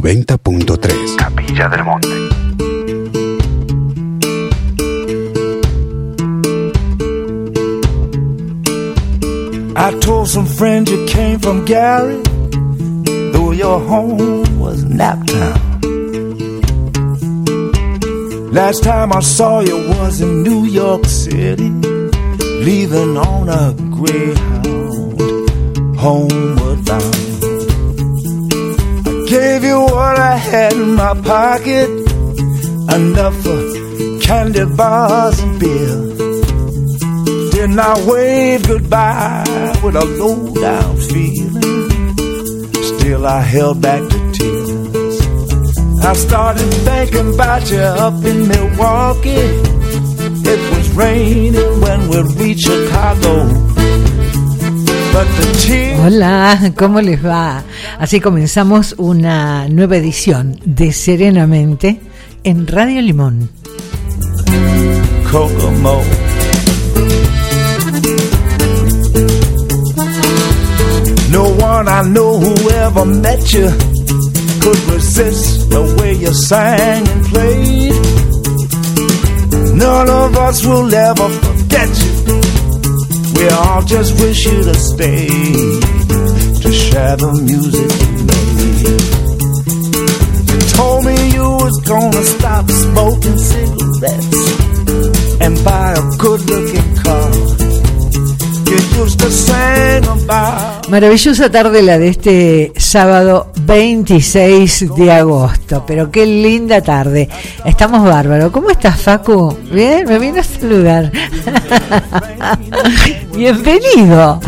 90.3 Capilla del Monte. I told some friends you came from Gary, though your home was Naptown. Last time I saw you was in New York City, leaving on a Greyhound, homeward bound. Gave you what I had in my pocket, enough for candy bars and beer. Then I waved goodbye with a low down feeling. Still, I held back the tears. I started thinking about you up in Milwaukee. It was raining when we reached Chicago. Hola, ¿cómo les va? Así comenzamos una nueva edición de Serenamente en Radio Limón. Kokomo. No one I know who ever met you could resist the way you sang and played. None of us will ever forget you. We all just wish you to stay music you told me you was gonna stop smoking cigarettes and buy a car. To sing about Maravillosa tarde la de este sábado 26 de agosto, pero qué linda tarde. Estamos bárbaros. ¿Cómo estás, Facu? Bien, me vino a saludar. Bienvenido.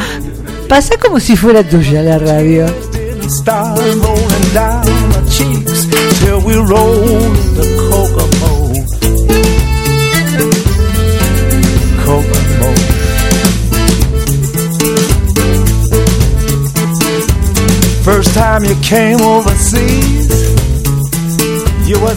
Pasa como si fuera tuya la radio.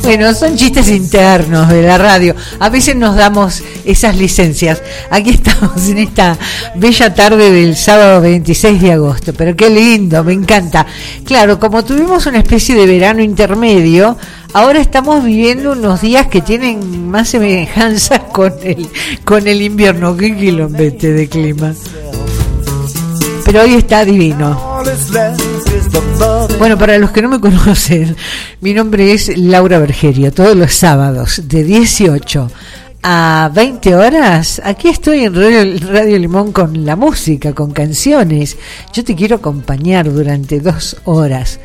Bueno, son chistes internos de la radio. A veces nos damos esas licencias. Aquí estamos en esta bella tarde del sábado 26 de agosto. Pero qué lindo, me encanta. Claro, como tuvimos una especie de verano intermedio, ahora estamos viviendo unos días que tienen más semejanzas con el, con el invierno. Qué quilombete de clima. Pero hoy está divino. Bueno, para los que no me conocen, mi nombre es Laura Bergerio. Todos los sábados de 18 a 20 horas, aquí estoy en Radio, Limón con la música, con canciones. Yo te quiero acompañar durante dos horas.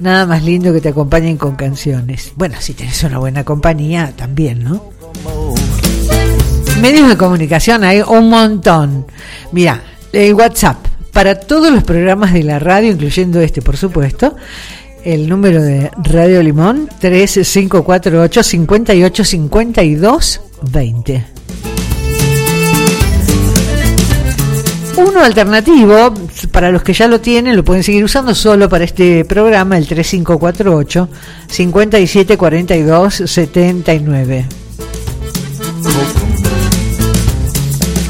Nada más lindo que te acompañen con canciones. Bueno, si tenés una buena compañía, también, ¿no? Medios de comunicación hay un montón. Mira, el WhatsApp para todos los programas de la radio, incluyendo este, por supuesto. El número de Radio Limón 3548 58 52 20. Uno alternativo, para los que ya lo tienen, lo pueden seguir usando solo para este programa, el 3548 57 42 79.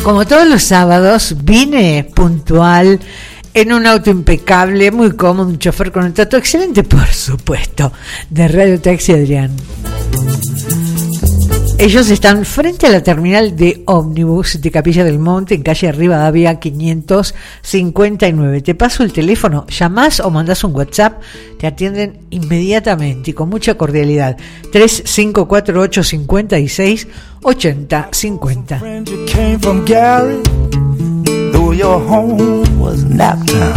Como todos los sábados, vine puntual en un auto impecable, muy cómodo, un chofer con un trato excelente, por supuesto, de Radio Taxi Adrián. Ellos están frente a la terminal de ómnibus de Capilla del Monte, en calle Rivadavia 559. Te paso el teléfono, llamás o mandás un WhatsApp, te atienden inmediatamente y con mucha cordialidad. 3548 56 80 50. friend you came from Gary, though your home was Naptown.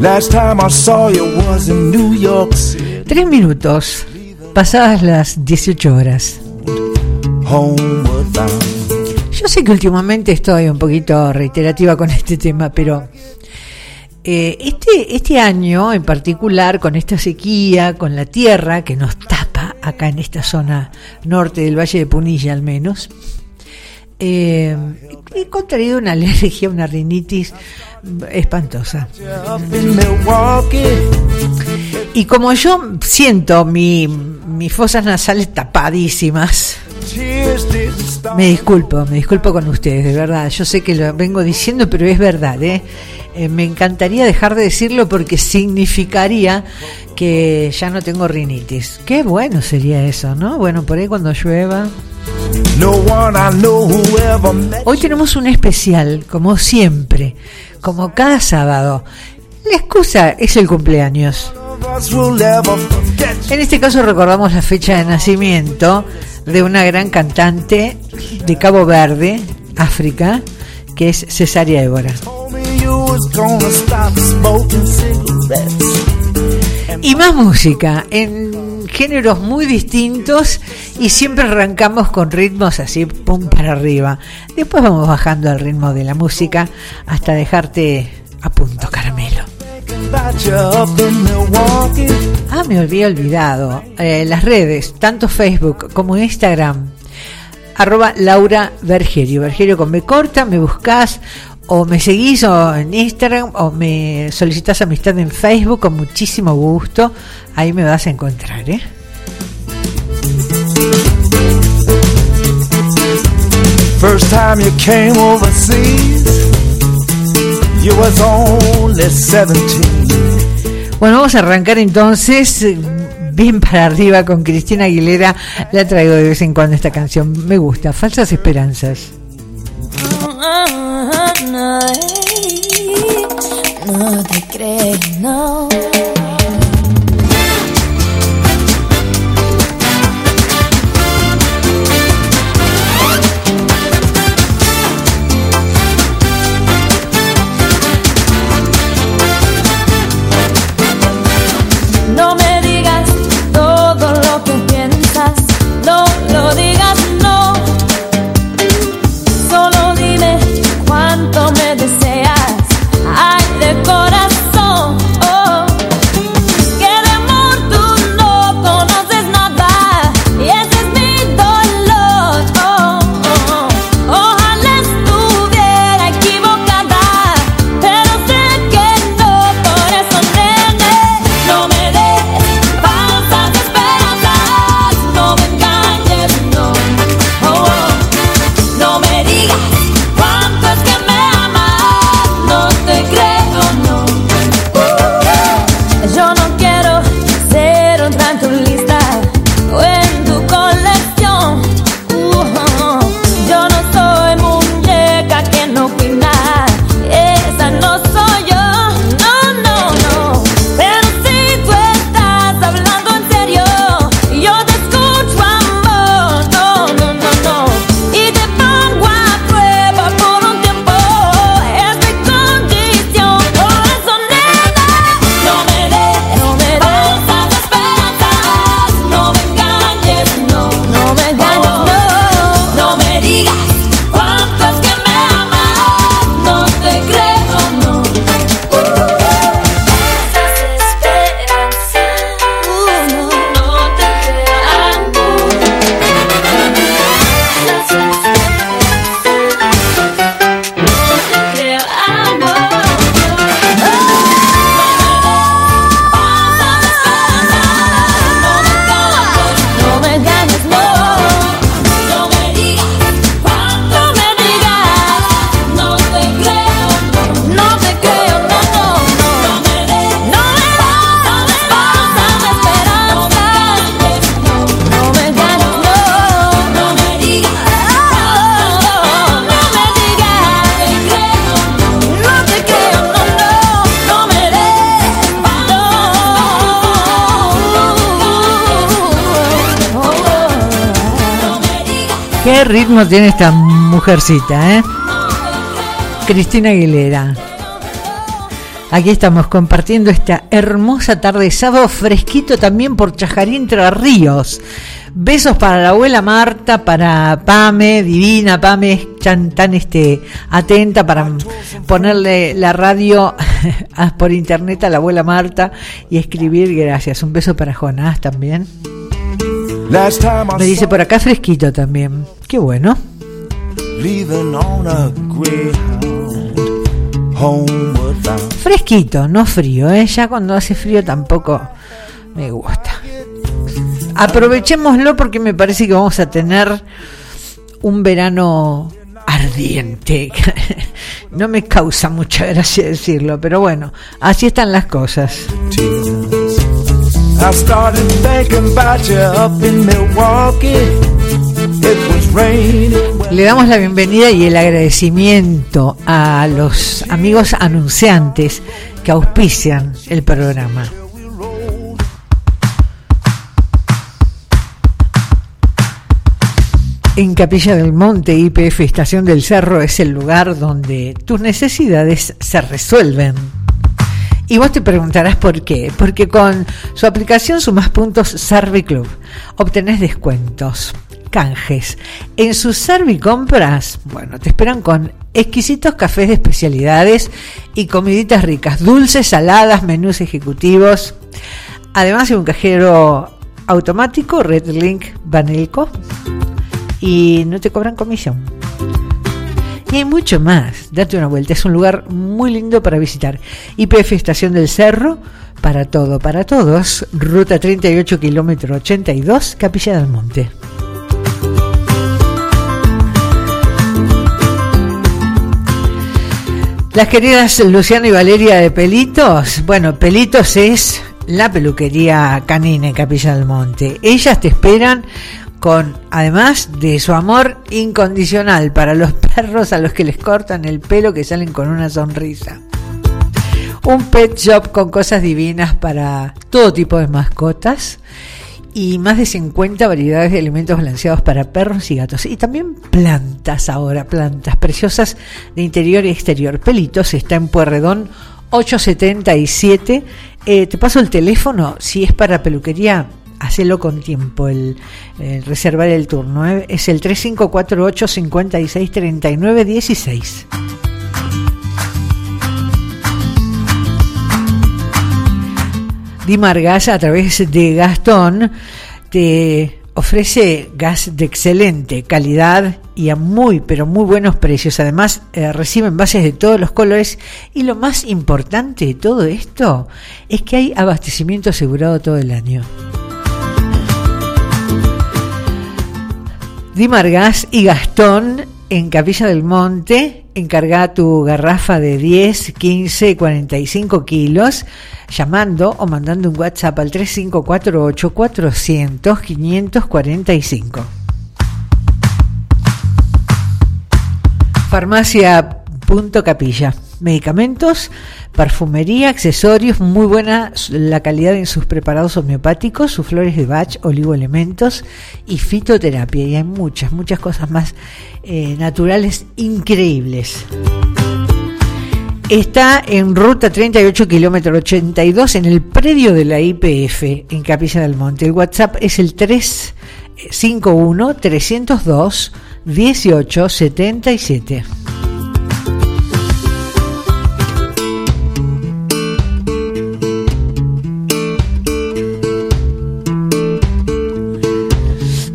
Last time I saw you was in New York City, Tres minutos, pasadas las 18 horas. Yo sé que últimamente estoy un poquito reiterativa con este tema, pero eh, este, este año en particular, con esta sequía, con la tierra que nos tapa acá en esta zona norte del Valle de Punilla al menos, eh, he contraído una alergia, una rinitis espantosa. Y como yo siento mi, mis fosas nasales tapadísimas. Me disculpo, me disculpo con ustedes, de verdad. Yo sé que lo vengo diciendo, pero es verdad, ¿eh? eh, me encantaría dejar de decirlo porque significaría que ya no tengo rinitis. Qué bueno sería eso, ¿no? Bueno, por ahí cuando llueva. Hoy tenemos un especial, como siempre, como cada sábado. La excusa es el cumpleaños. En este caso recordamos la fecha de nacimiento de una gran cantante de Cabo Verde, África, que es Cesaria Évora. Y más música, en géneros muy distintos y siempre arrancamos con ritmos así, pum para arriba. Después vamos bajando el ritmo de la música hasta dejarte a punto caramelo. Ah, me había olvidado. Eh, las redes, tanto Facebook como Instagram, arroba Laura Vergerio. Vergerio con B corta, me buscas o me seguís en Instagram o me solicitas amistad en Facebook con muchísimo gusto. Ahí me vas a encontrar, ¿eh? First time you came overseas, you was only 17. Bueno, vamos a arrancar entonces bien para arriba con Cristina Aguilera. La traigo de vez en cuando esta canción. Me gusta. Falsas esperanzas. no, no te crees, no. Ritmo tiene esta mujercita, ¿eh? Cristina Aguilera. Aquí estamos compartiendo esta hermosa tarde sábado fresquito también por Chajarín Entre Ríos. Besos para la abuela Marta, para Pame, divina Pame, tan, este, atenta para ponerle la radio por internet a la abuela Marta y escribir gracias. Un beso para Jonás también. Me dice por acá fresquito también. Qué bueno. Fresquito, no frío, ¿eh? Ya cuando hace frío tampoco me gusta. Aprovechémoslo porque me parece que vamos a tener un verano ardiente. No me causa mucha gracia decirlo, pero bueno, así están las cosas. Le damos la bienvenida y el agradecimiento a los amigos anunciantes que auspician el programa. En Capilla del Monte, IPF Estación del Cerro es el lugar donde tus necesidades se resuelven. Y vos te preguntarás por qué. Porque con su aplicación Sumas Puntos Serviclub obtenés descuentos, canjes. En sus Servicompras, bueno, te esperan con exquisitos cafés de especialidades y comiditas ricas, dulces, saladas, menús ejecutivos. Además de un cajero automático, Redlink Banelco y no te cobran comisión. Y hay mucho más. Date una vuelta. Es un lugar muy lindo para visitar. IPF Estación del Cerro, para todo, para todos. Ruta 38, kilómetro 82, Capilla del Monte. Las queridas Luciana y Valeria de Pelitos. Bueno, Pelitos es la peluquería canina en Capilla del Monte. Ellas te esperan con además de su amor incondicional para los perros a los que les cortan el pelo que salen con una sonrisa. Un pet shop con cosas divinas para todo tipo de mascotas y más de 50 variedades de alimentos balanceados para perros y gatos. Y también plantas ahora, plantas preciosas de interior y exterior. Pelitos está en Puerredón 877. Eh, te paso el teléfono si es para peluquería hacelo con tiempo, el, reservar el turno. ¿eh? Es el 3548 56 39 16. Dimar Gas a través de Gastón te ofrece gas de excelente calidad y a muy pero muy buenos precios. Además eh, reciben bases de todos los colores y lo más importante de todo esto es que hay abastecimiento asegurado todo el año. Dimargas y Gastón en Capilla del Monte. Encarga tu garrafa de 10, 15, 45 kilos llamando o mandando un WhatsApp al 3548 400 545. Farmacia Punto Capilla. Medicamentos Perfumería, accesorios, muy buena la calidad en sus preparados homeopáticos, sus flores de Bach, oligoelementos y fitoterapia. Y hay muchas, muchas cosas más eh, naturales increíbles. Está en ruta 38 kilómetro 82 en el predio de la IPF en Capilla del Monte. El WhatsApp es el 351 302 1877.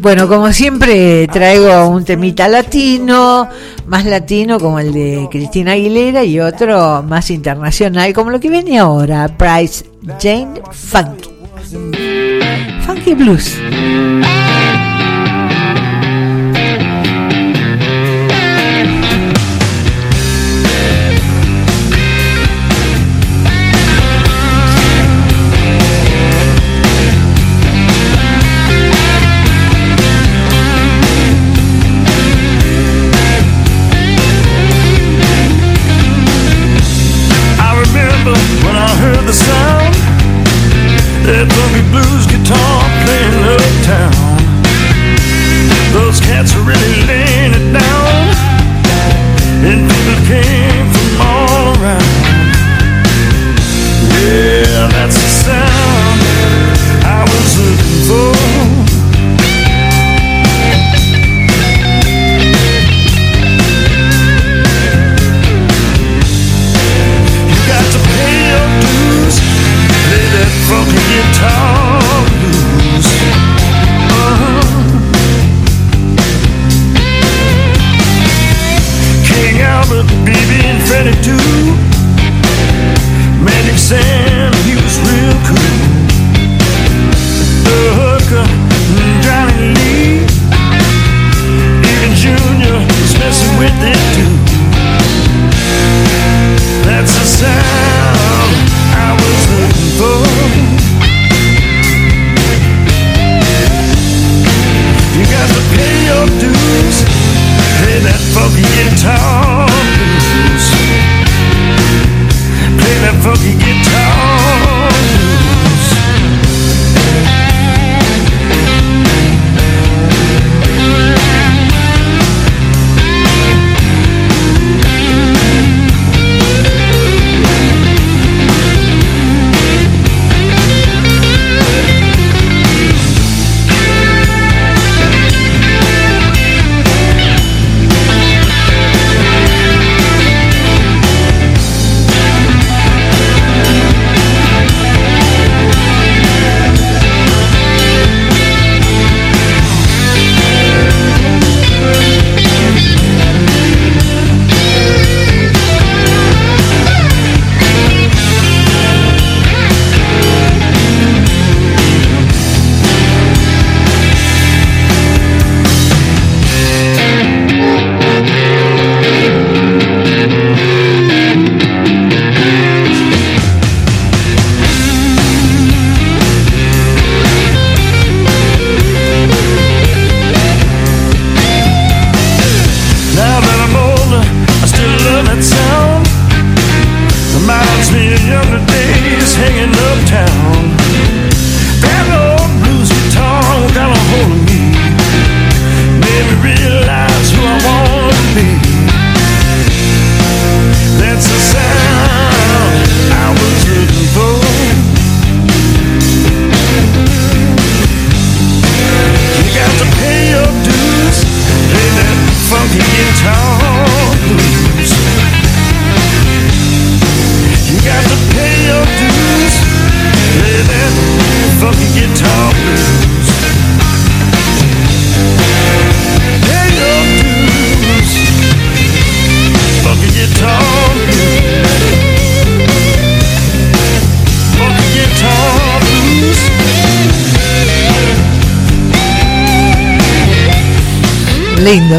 Bueno, como siempre traigo un temita latino, más latino como el de Cristina Aguilera y otro más internacional como lo que viene ahora, Price Jane Funky. Funky Blues.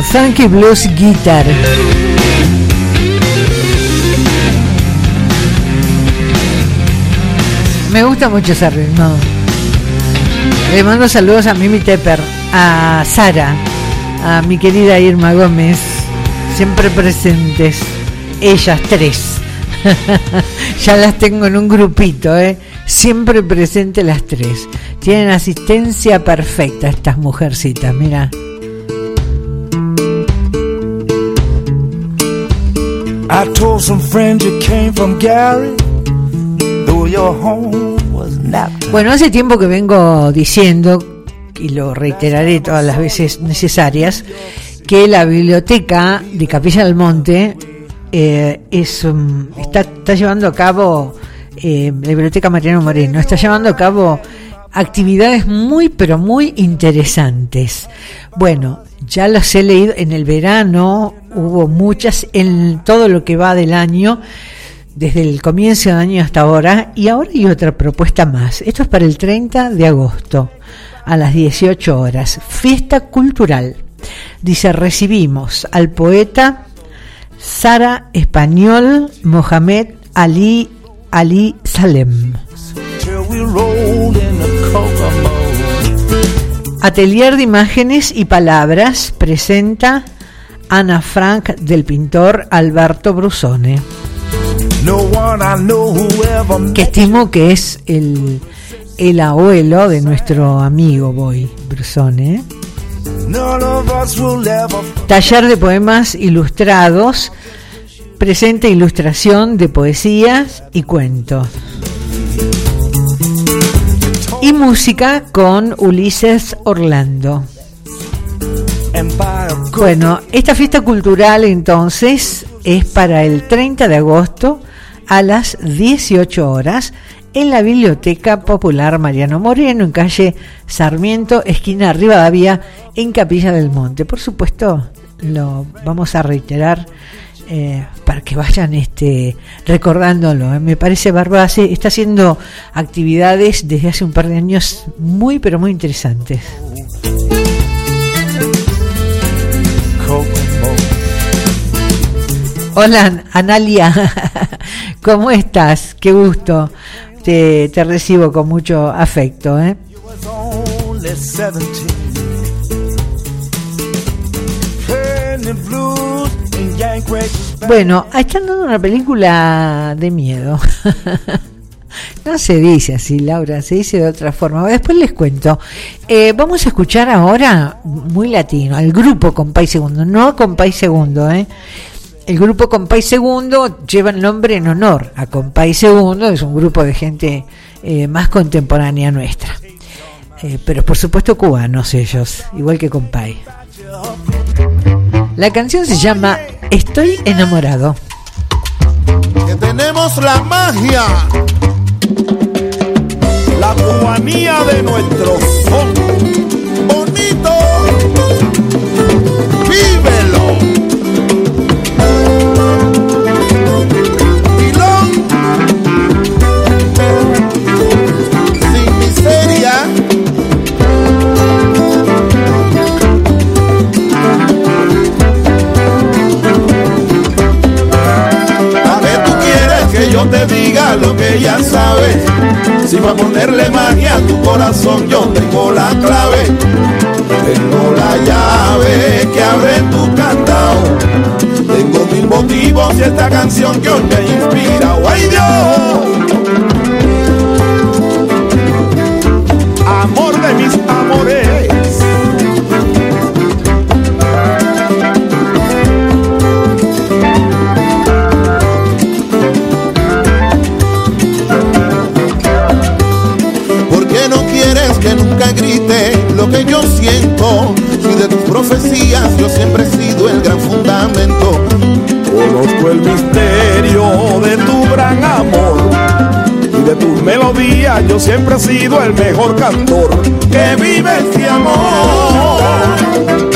Funky Blues Guitar. Me gusta mucho ese ritmo. Le mando saludos a Mimi Tepper, a Sara, a mi querida Irma Gómez, siempre presentes, ellas tres. ya las tengo en un grupito, ¿eh? siempre presentes las tres. Tienen asistencia perfecta estas mujercitas, mira. I told some friends you came from Gary, though your home was not. Bueno, hace tiempo que vengo diciendo, y lo reiteraré todas las veces necesarias, que la biblioteca de Capilla del Monte eh, es, um, está, está, llevando a cabo, eh, la Biblioteca Mariano Moreno, está llevando a cabo actividades muy, pero muy interesantes. Bueno, ya las he leído en el verano, hubo muchas en todo lo que va del año, desde el comienzo del año hasta ahora, y ahora hay otra propuesta más. Esto es para el 30 de agosto, a las 18 horas, fiesta cultural. Dice, recibimos al poeta Sara Español Mohamed Ali Ali Salem. Atelier de Imágenes y Palabras presenta Ana Frank del pintor Alberto Brusone, que estimo que es el, el abuelo de nuestro amigo Boy Brusone. Taller de poemas ilustrados, presenta ilustración de poesías y cuentos y música con Ulises Orlando. Bueno, esta fiesta cultural entonces es para el 30 de agosto a las 18 horas en la Biblioteca Popular Mariano Moreno, en calle Sarmiento, esquina Rivadavia, en Capilla del Monte. Por supuesto, lo vamos a reiterar eh, para que vayan este, recordándolo. ¿eh? Me parece bárbaro, está haciendo actividades desde hace un par de años muy, pero muy interesantes. Hola Analia, ¿cómo estás? Qué gusto, te, recibo con mucho afecto. ¿eh? Bueno, están dando una película de miedo. No se dice así, Laura, se dice de otra forma. Después les cuento. Eh, vamos a escuchar ahora, muy latino, al grupo Compay Segundo, no Compay Segundo, ¿eh? El grupo Compay Segundo lleva el nombre en honor a Compay Segundo, es un grupo de gente eh, más contemporánea nuestra. Eh, pero por supuesto cubanos ellos, igual que Compay. La canción se llama Estoy enamorado. Que tenemos la magia, la cubanía de nuestro son. Diga lo que ya sabes. Si va a ponerle magia a tu corazón, yo tengo la clave. Tengo la llave que abre tu candado. Tengo mil motivos y esta canción que hoy me inspira. ¡Ay Dios! Amor de mis amores siempre he sido el gran fundamento. Conozco el misterio de tu gran amor. Y de tus melodías yo siempre he sido el mejor cantor. Que vive este amor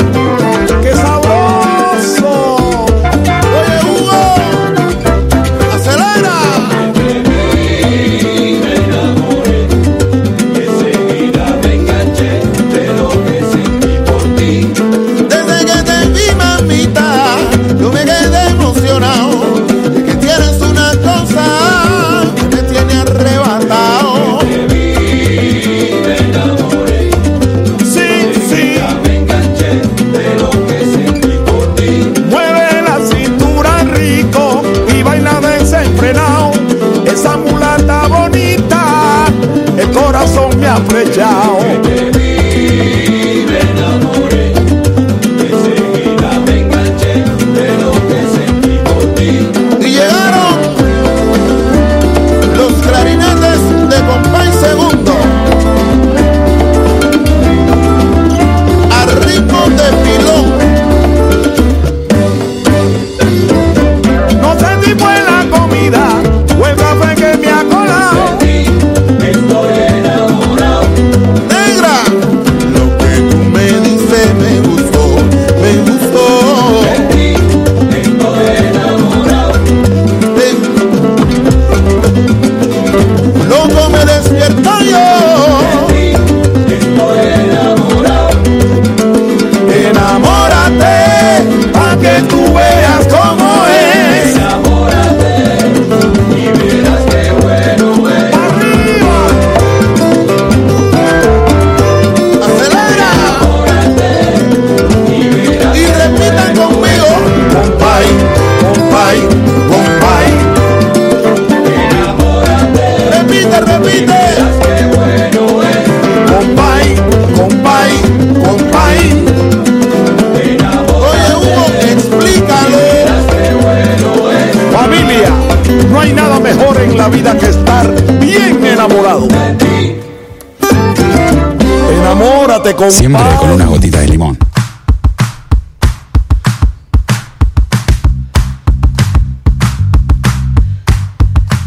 Siempre con una gotita de limón.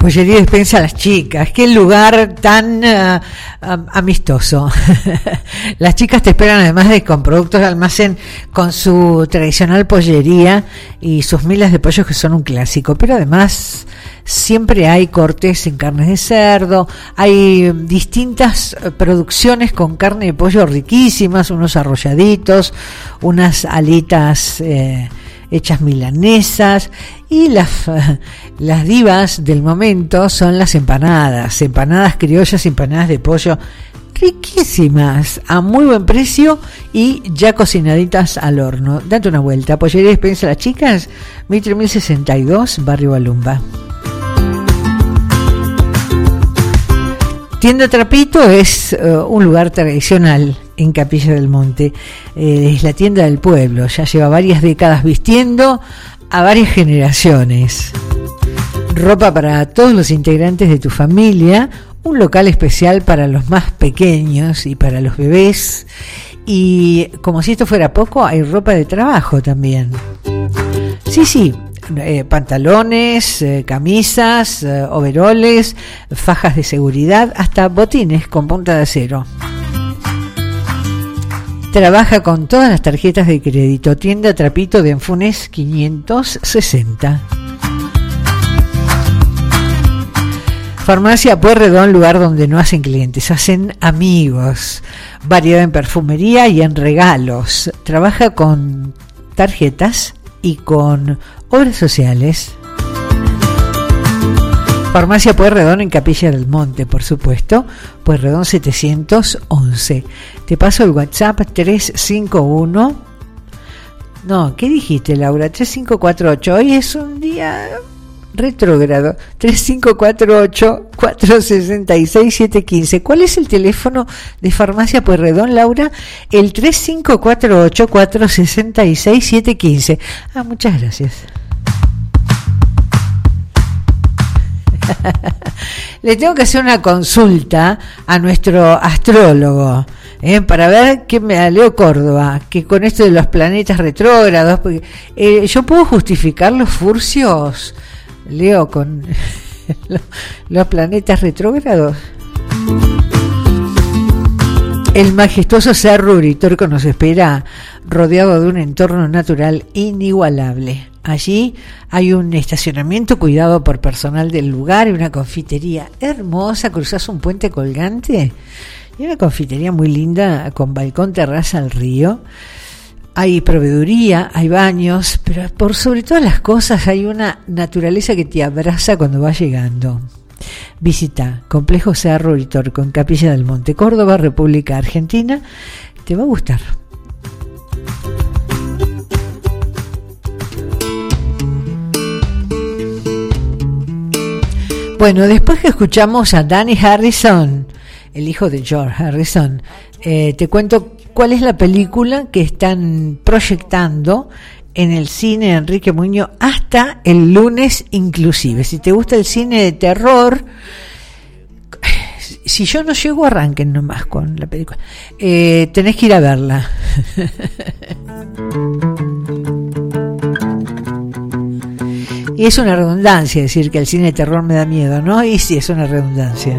Pollería despensa a las chicas, qué lugar tan uh, amistoso. las chicas te esperan además de con productos de almacén, con su tradicional pollería y sus milas de pollos que son un clásico, pero además siempre hay cortes en carnes de cerdo, hay distintas eh, producciones con carne de pollo riquísimas, unos arrolladitos, unas alitas eh, hechas milanesas y las, las divas del momento son las empanadas, empanadas criollas, empanadas de pollo riquísimas, a muy buen precio y ya cocinaditas al horno. Date una vuelta. Pollería Despensa Las Chicas, Mitre 1062, Barrio Balumba. Tienda Trapito es eh, un lugar tradicional en Capilla del Monte. Eh, es la tienda del pueblo. Ya lleva varias décadas vistiendo a varias generaciones. Ropa para todos los integrantes de tu familia. Un local especial para los más pequeños y para los bebés. Y como si esto fuera poco, hay ropa de trabajo también. Sí, sí, eh, pantalones, eh, camisas, eh, overoles, fajas de seguridad, hasta botines con punta de acero. Trabaja con todas las tarjetas de crédito. Tienda Trapito de Enfunes 560. Farmacia Puerredón, lugar donde no hacen clientes, hacen amigos. Variedad en perfumería y en regalos. Trabaja con tarjetas y con obras sociales. Farmacia Pueyrredón en Capilla del Monte, por supuesto, Pueyrredón 711. Te paso el WhatsApp 351. No, ¿qué dijiste, Laura? 3548. Hoy es un día retrógrado 3548-466-715. ¿Cuál es el teléfono de Farmacia Pueyrredón, Laura? El 3548-466-715. Ah, muchas gracias. Le tengo que hacer una consulta a nuestro astrólogo. ¿eh? para ver qué me da Leo Córdoba, que con esto de los planetas retrógrados, porque, eh, yo puedo justificar los furcios Leo con los planetas retrógrados. El majestuoso Cerro Uritorco nos espera rodeado de un entorno natural inigualable. Allí hay un estacionamiento cuidado por personal del lugar y una confitería hermosa. Cruzas un puente colgante y una confitería muy linda con balcón terraza al río hay proveeduría, hay baños, pero por sobre todas las cosas hay una naturaleza que te abraza cuando vas llegando. Visita Complejo Cerro Uritorco en Capilla del Monte, Córdoba, República Argentina. Te va a gustar. Bueno, después que escuchamos a Danny Harrison, el hijo de George Harrison. Eh, te cuento cuál es la película que están proyectando en el cine Enrique Muñoz hasta el lunes inclusive. Si te gusta el cine de terror, si yo no llego, arranquen nomás con la película. Eh, tenés que ir a verla. y es una redundancia decir que el cine de terror me da miedo, ¿no? Y sí, es una redundancia.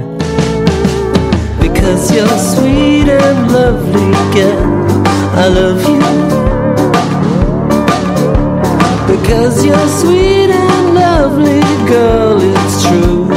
Because you're sweet and lovely, girl. I love you. Because you're sweet and lovely, girl, it's true.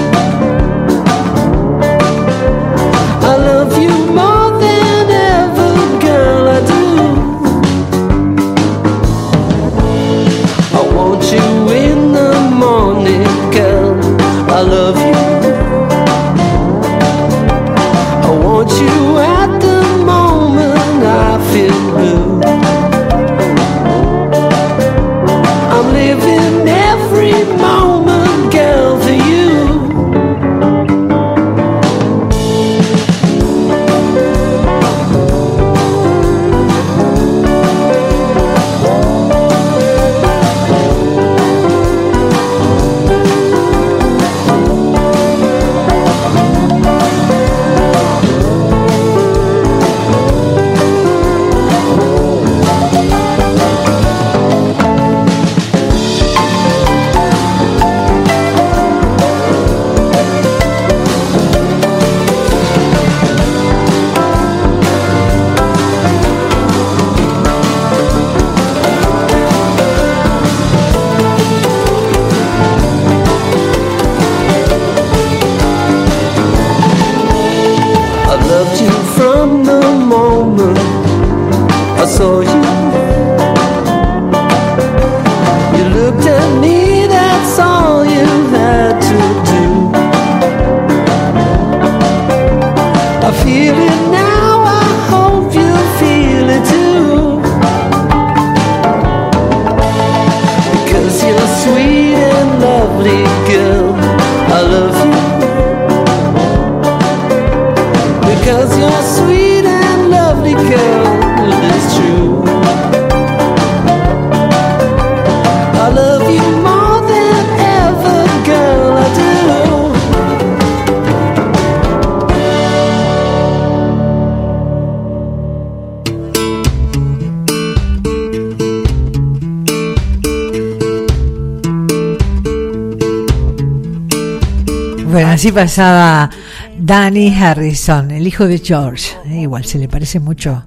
Así pasaba Danny Harrison, el hijo de George. Eh, igual se le parece mucho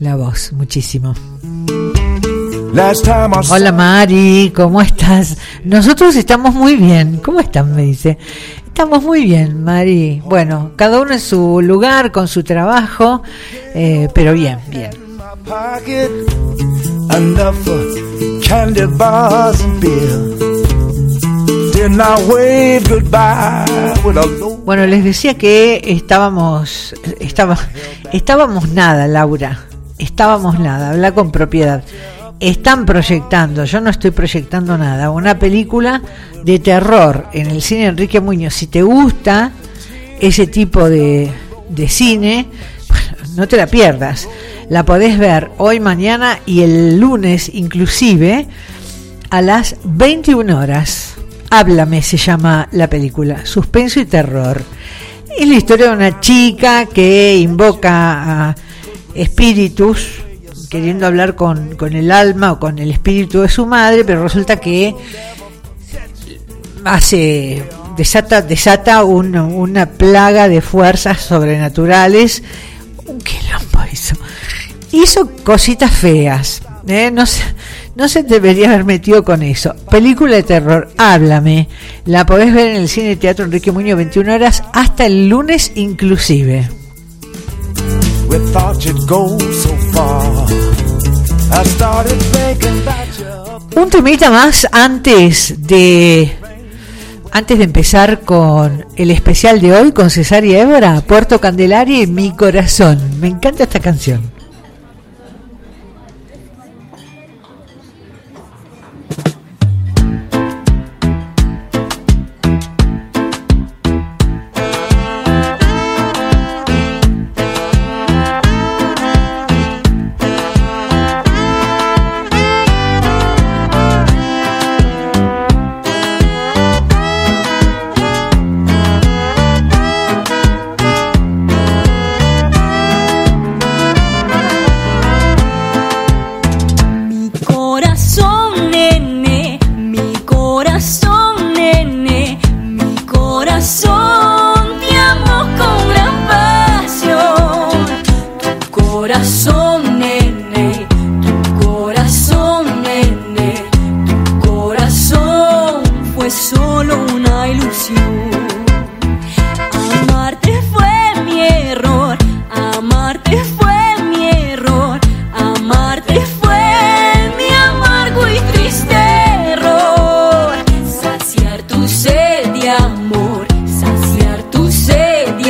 la voz, muchísimo. Hola Mari, ¿cómo estás? Nosotros estamos muy bien. ¿Cómo están? Me dice. Estamos muy bien, Mari. Bueno, cada uno en su lugar, con su trabajo, eh, pero bien, bien. Bueno, les decía que estábamos, estaba, estábamos nada, Laura, estábamos nada, habla con propiedad. Están proyectando, yo no estoy proyectando nada, una película de terror en el cine Enrique Muñoz. Si te gusta ese tipo de, de cine, no te la pierdas. La podés ver hoy, mañana y el lunes inclusive a las 21 horas. Háblame se llama la película, suspenso y terror. Es la historia de una chica que invoca a espíritus, queriendo hablar con, el alma o con el espíritu de su madre, pero resulta que hace desata desata una plaga de fuerzas sobrenaturales un quilombo hizo hizo cositas feas ¿eh? no sé no se debería haber metido con eso. Película de terror, háblame. La podés ver en el Cine Teatro Enrique Muñoz 21 horas hasta el lunes inclusive. Un temita más antes de antes de empezar con el especial de hoy con Cesaria Évora, Puerto Candelaria y mi corazón. Me encanta esta canción.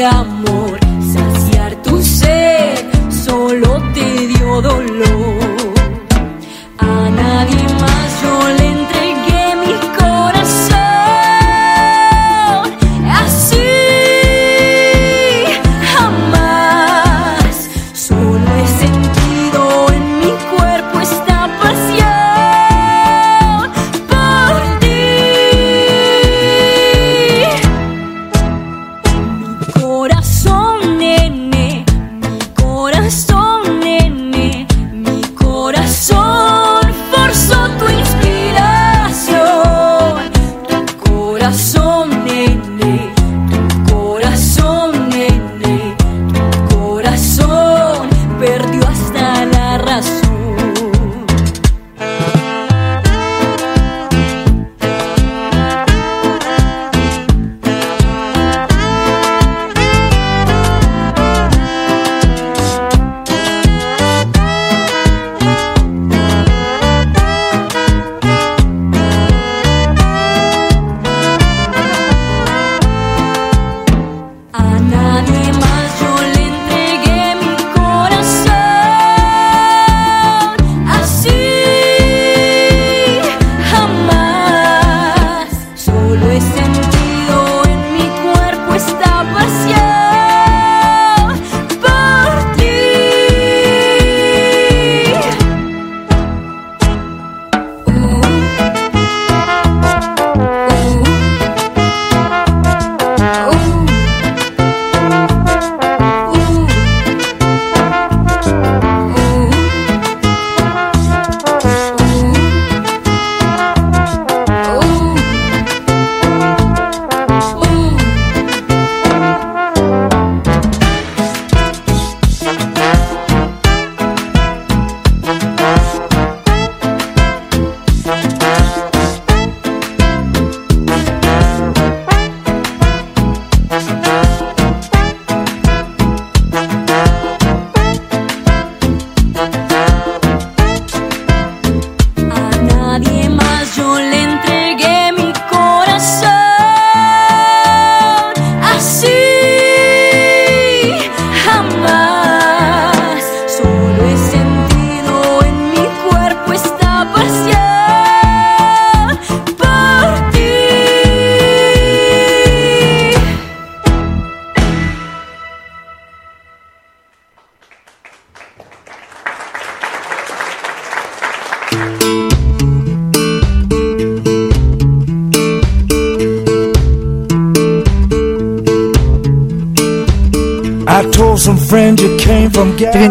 amor.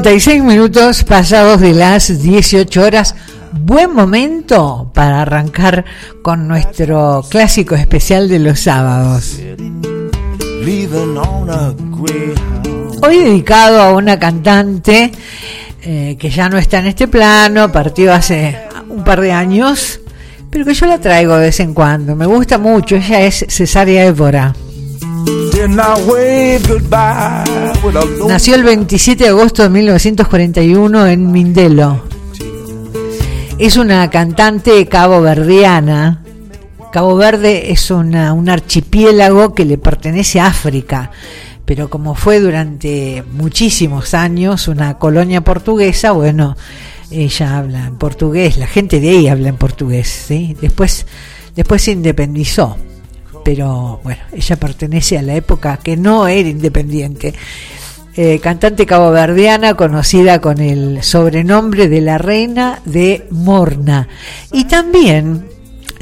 36 minutos pasados de las 18 horas. Buen momento para arrancar con nuestro clásico especial de los sábados. Hoy dedicado a una cantante eh, que ya no está en este plano, partió hace un par de años, pero que yo la traigo de vez en cuando. Me gusta mucho, ella es Cesárea Évora. Nació el 27 de agosto de 1941 en Mindelo. Es una cantante cabo-verdiana. Cabo Verde es un archipiélago que le pertenece a África, pero como fue durante muchísimos años una colonia portuguesa, bueno, ella habla en portugués, la gente de ahí habla en portugués. Después, después se independizó pero bueno, ella pertenece a la época que no era independiente. Eh, cantante caboverdiana conocida con el sobrenombre de la reina de Morna. Y también,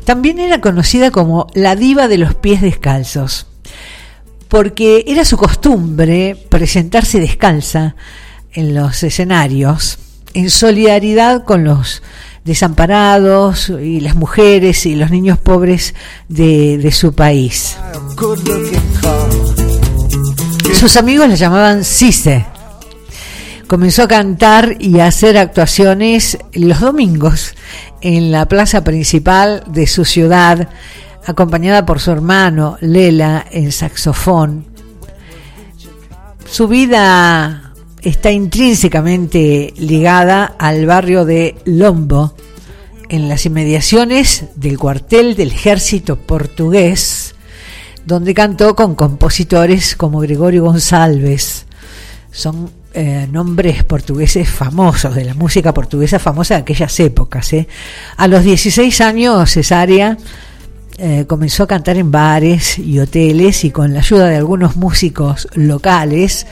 también era conocida como la diva de los pies descalzos, porque era su costumbre presentarse descalza en los escenarios en solidaridad con los desamparados y las mujeres y los niños pobres de, su país. Sus amigos la llamaban Cise. comenzó a cantar y a hacer actuaciones los domingos en la plaza principal de su ciudad, acompañada por su hermano Lela en saxofón. Su vida está intrínsecamente ligada al barrio de Lombo, en las inmediaciones del cuartel del ejército portugués, donde cantó con compositores como Gregorio González. Son eh, nombres portugueses famosos, de la música portuguesa famosa de aquellas épocas. ¿eh? A los 16 años, Cesárea eh, comenzó a cantar en bares y hoteles y con la ayuda de algunos músicos locales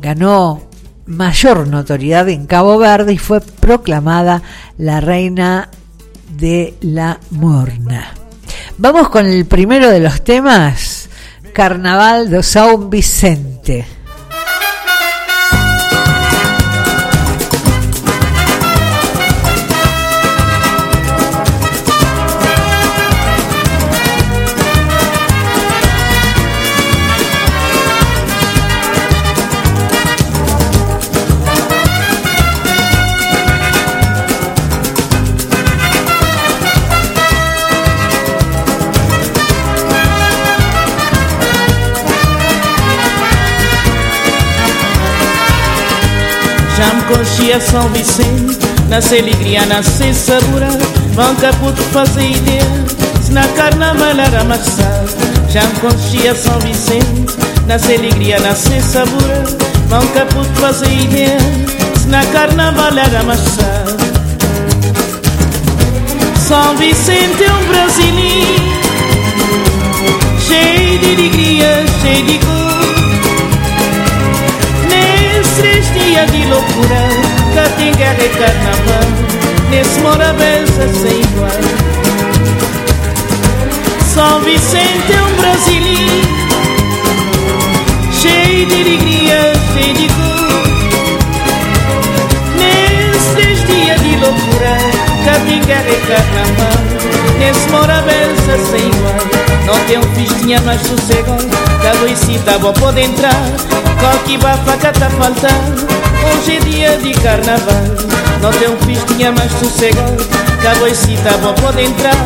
ganó mayor notoriedad en Cabo Verde y fue proclamada la reina de la Morna. Vamos con el primero de los temas, Carnaval de São Vicente. Conchia São Vicente Nasce alegria, nasce sabor Vão caputo fazer ideia Se na carnaval era marçal. Já conchia São Vicente Nasce alegria, nasce sabor Vão caputo fazer ideia Se na carnaval era marçal. São Vicente é um brasileiro Cheio de alegria, cheio de cor dias de loucura guerra e carnaval Nesse mora benção sem igual. São Vicente é um brasileiro Cheio de alegria, cheio de cor. Nesses dias de loucura guerra e carnaval Nesse mora benção sem igual não tem um festinha mais sossego Da Luisita vou poder entrar. Coque bafaca tá faltando Hoje é dia de carnaval. Não tem um festinha mais sossego Da Luisita vou poder entrar.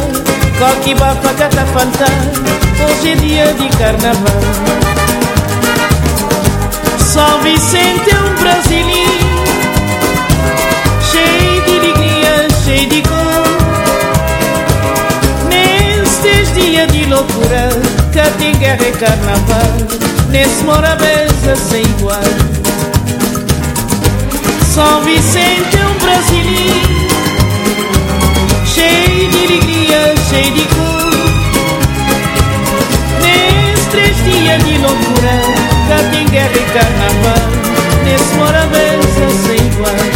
Coque bafaca tá faltando Hoje é dia de carnaval. São Vicente é um brasileiro Cheio de alegria, cheio de cor dia de loucura Que tem guerra e carnaval Nesse morabeza sem igual. São Vicente é um brasileiro Cheio de alegria, cheio de cor. Nesses três dias de loucura Que tem guerra e carnaval Nesse morabeza sem igual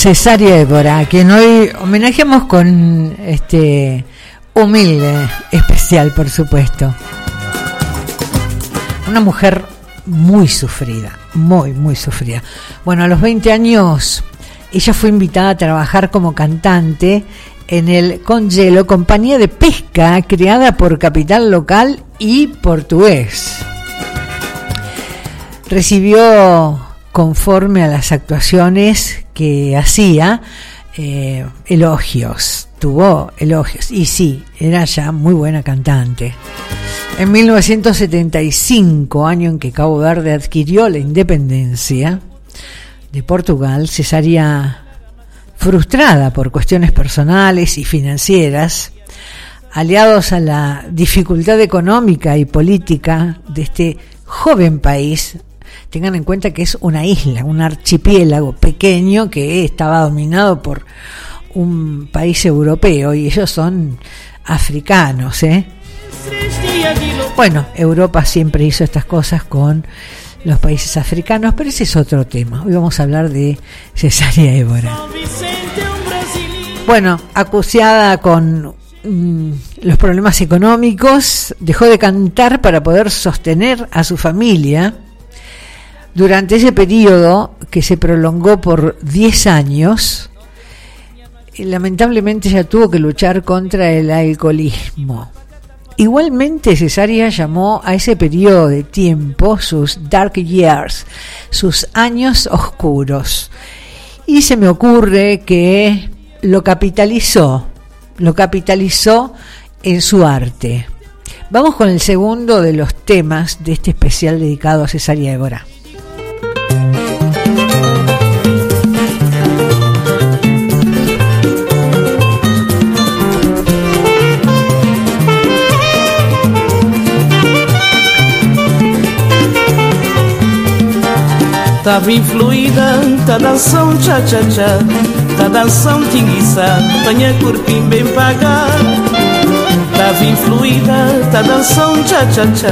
Cesaria Évora, a quien hoy homenajeamos con este humilde especial, por supuesto. Una mujer muy sufrida, muy, muy sufrida. Bueno, a los 20 años ella fue invitada a trabajar como cantante en el Congelo, compañía de pesca creada por capital local y portugués. recibió conforme a las actuaciones que hacía eh, elogios, tuvo elogios y sí, era ya muy buena cantante. En 1975, año en que Cabo Verde adquirió la independencia de Portugal, cesaría frustrada por cuestiones personales y financieras, aliados a la dificultad económica y política de este joven país, tengan en cuenta que es una isla, un archipiélago pequeño que estaba dominado por un país europeo y ellos son africanos, ¿eh? Bueno, Europa siempre hizo estas cosas con los países africanos, pero ese es otro tema. Hoy vamos a hablar de Cesárea Évora. Bueno, acuciada con mm, los problemas económicos, dejó de cantar para poder sostener a su familia. Durante ese periodo, que se prolongó por 10 años, lamentablemente ya tuvo que luchar contra el alcoholismo. Igualmente Cesaria llamó a ese periodo de tiempo sus dark years, sus años oscuros. Y se me ocurre que lo capitalizó, lo capitalizó en su arte. Vamos con el segundo de los temas de este especial dedicado a Cesaria Évora. Tava influída tá dançando, cha-cha-cha tá dançando tinguiça Tenha corpinho bem pagado Tava influída tá dançando, cha-cha-cha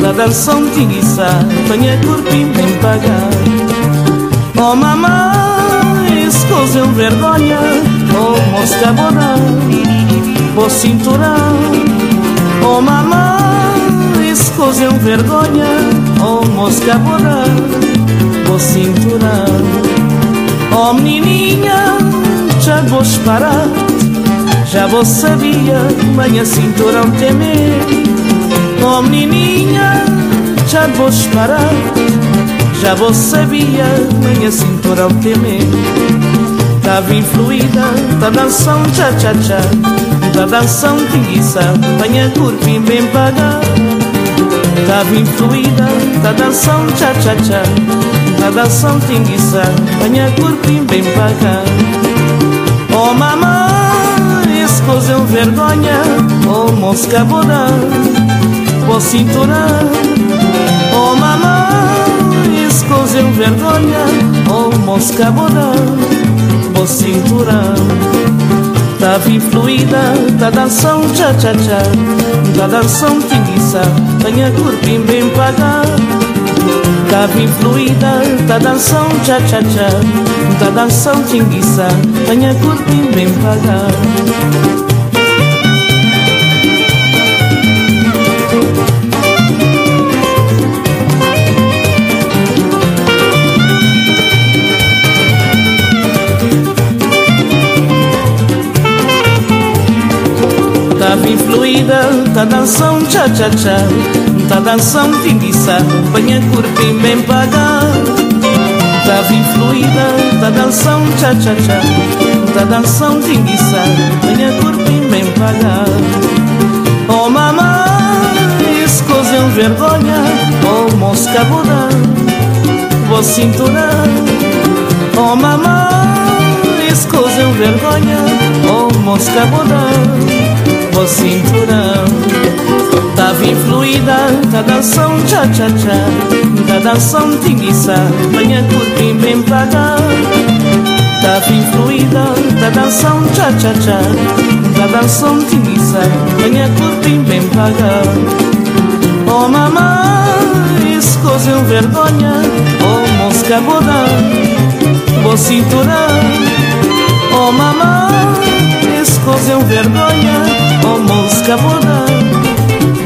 tá dançando tinguiça Tenha corpinho bem pagado Oh mamãe, escuseu vergonha. Oh mosca bona vou cinturão. Oh mamãe, escuseu vergonha. Oh mosca bona vou cinturão Oh menininha, já vou parar Já vou sabia, manhã cinturão temer. Oh menininha, já vou parar Já vou sabia, manhã cinturão temer. Tava influída, tá dançando tcha-tcha-tcha Tá dançando tinguiça, banha curpim bem pagar. Tava influída, tá dançando tcha-tcha-tcha Nadação tinguiça ganha corpinho bem pra cá. Oh mamãe Esse coisa é um vergonha Oh mosca boda Oh cinturão Oh mamãe Esse coisa é um vergonha Oh mosca boda Oh cinturão Tá fluída fluida, tá dançando tcha tcha da Tá dançando tinguiça, tenha corpinho bem pagar da bem fluida, da danção cha-cha-cha Da danção tinguiça, tenha curtinho bem pagar. Da bem fluida, da danção cha-cha-cha Tá dançando enguiçado, venha curtir bem pagar, Tá bem fluida, tá dançando cha-cha-cha Tá dançando enguiçado, venha curtir bem pagar. Oh mamãe, esse é um vergonha Oh mosca buda, vou cinturar. Oh mamãe, esse é um vergonha Oh mosca buda, vou cinturar. Da danção cha-cha-cha Da danção tinguiça. Venha curtir bem pra cá. Tá da influída Da danção cha-cha-cha Da danção tinguiça. Venha curtir bem pra cá. Oh mamãe Isso coisa vergonha. Oh mosca boda Vou cinturar. Oh mamãe Isso coisa vergonha. Oh mosca boda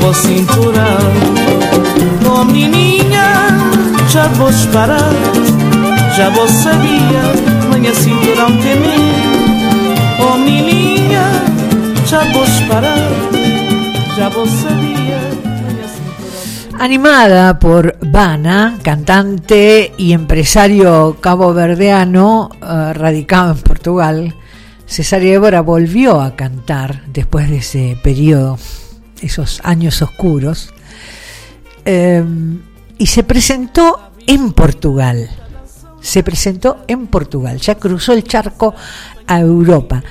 oh Animada por Vana, cantante y empresario caboverdeano uh, radicado en Portugal, Cesaria Évora volvió a cantar después de ese periodo, esos años oscuros, eh, y se presentó en Portugal. Se presentó en Portugal, ya cruzó el charco a Europa.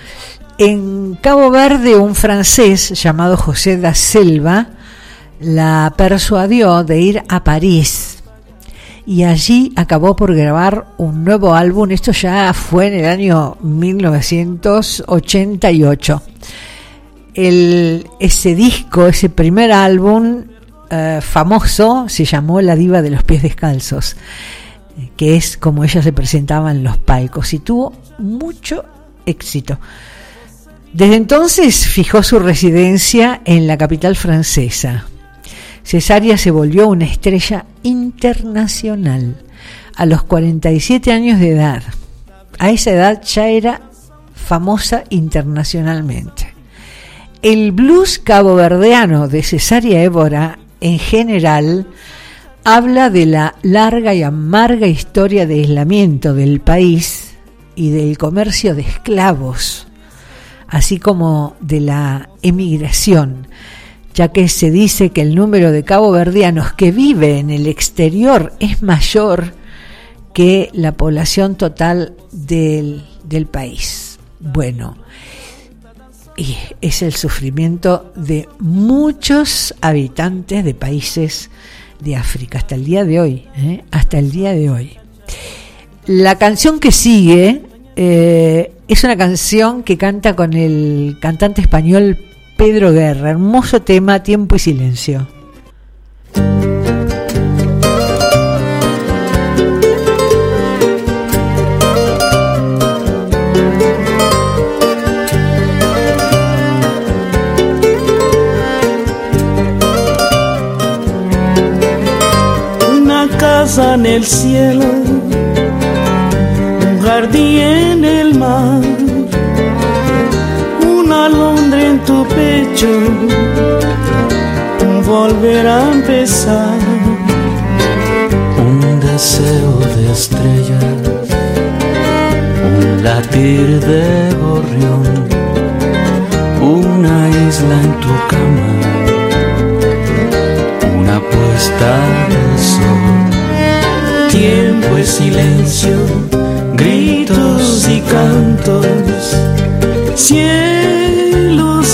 En Cabo Verde, un francés llamado José da Selva, la persuadió de ir a París y allí acabó por grabar un nuevo álbum. Esto ya fue en el año 1988. Ese disco, ese primer álbum eh, famoso, se llamó La Diva de los Pies Descalzos, que es como ella se presentaba en los palcos y tuvo mucho éxito. Desde entonces fijó su residencia en la capital francesa, Cesaria se volvió una estrella internacional a los 47 años de edad. A esa edad ya era famosa internacionalmente. El blues caboverdeano de Cesaria Évora, en general, habla de la larga y amarga historia de aislamiento del país y del comercio de esclavos, así como de la emigración ya que se dice que el número de caboverdianos que vive en el exterior es mayor que la población total del, del país. Bueno, y es el sufrimiento de muchos habitantes de países de África hasta el día de hoy, ¿eh? hasta el día de hoy. La canción que sigue eh, es una canción que canta con el cantante español Pedro Guerra. Hermoso tema, tiempo y silencio. Casa en el cielo, un jardín en el mar en tu pecho, volver a empezar. Un deseo de estrellas, un latir de gorrión, una isla en tu cama, una puesta silencio, gritos y cantos. Siempre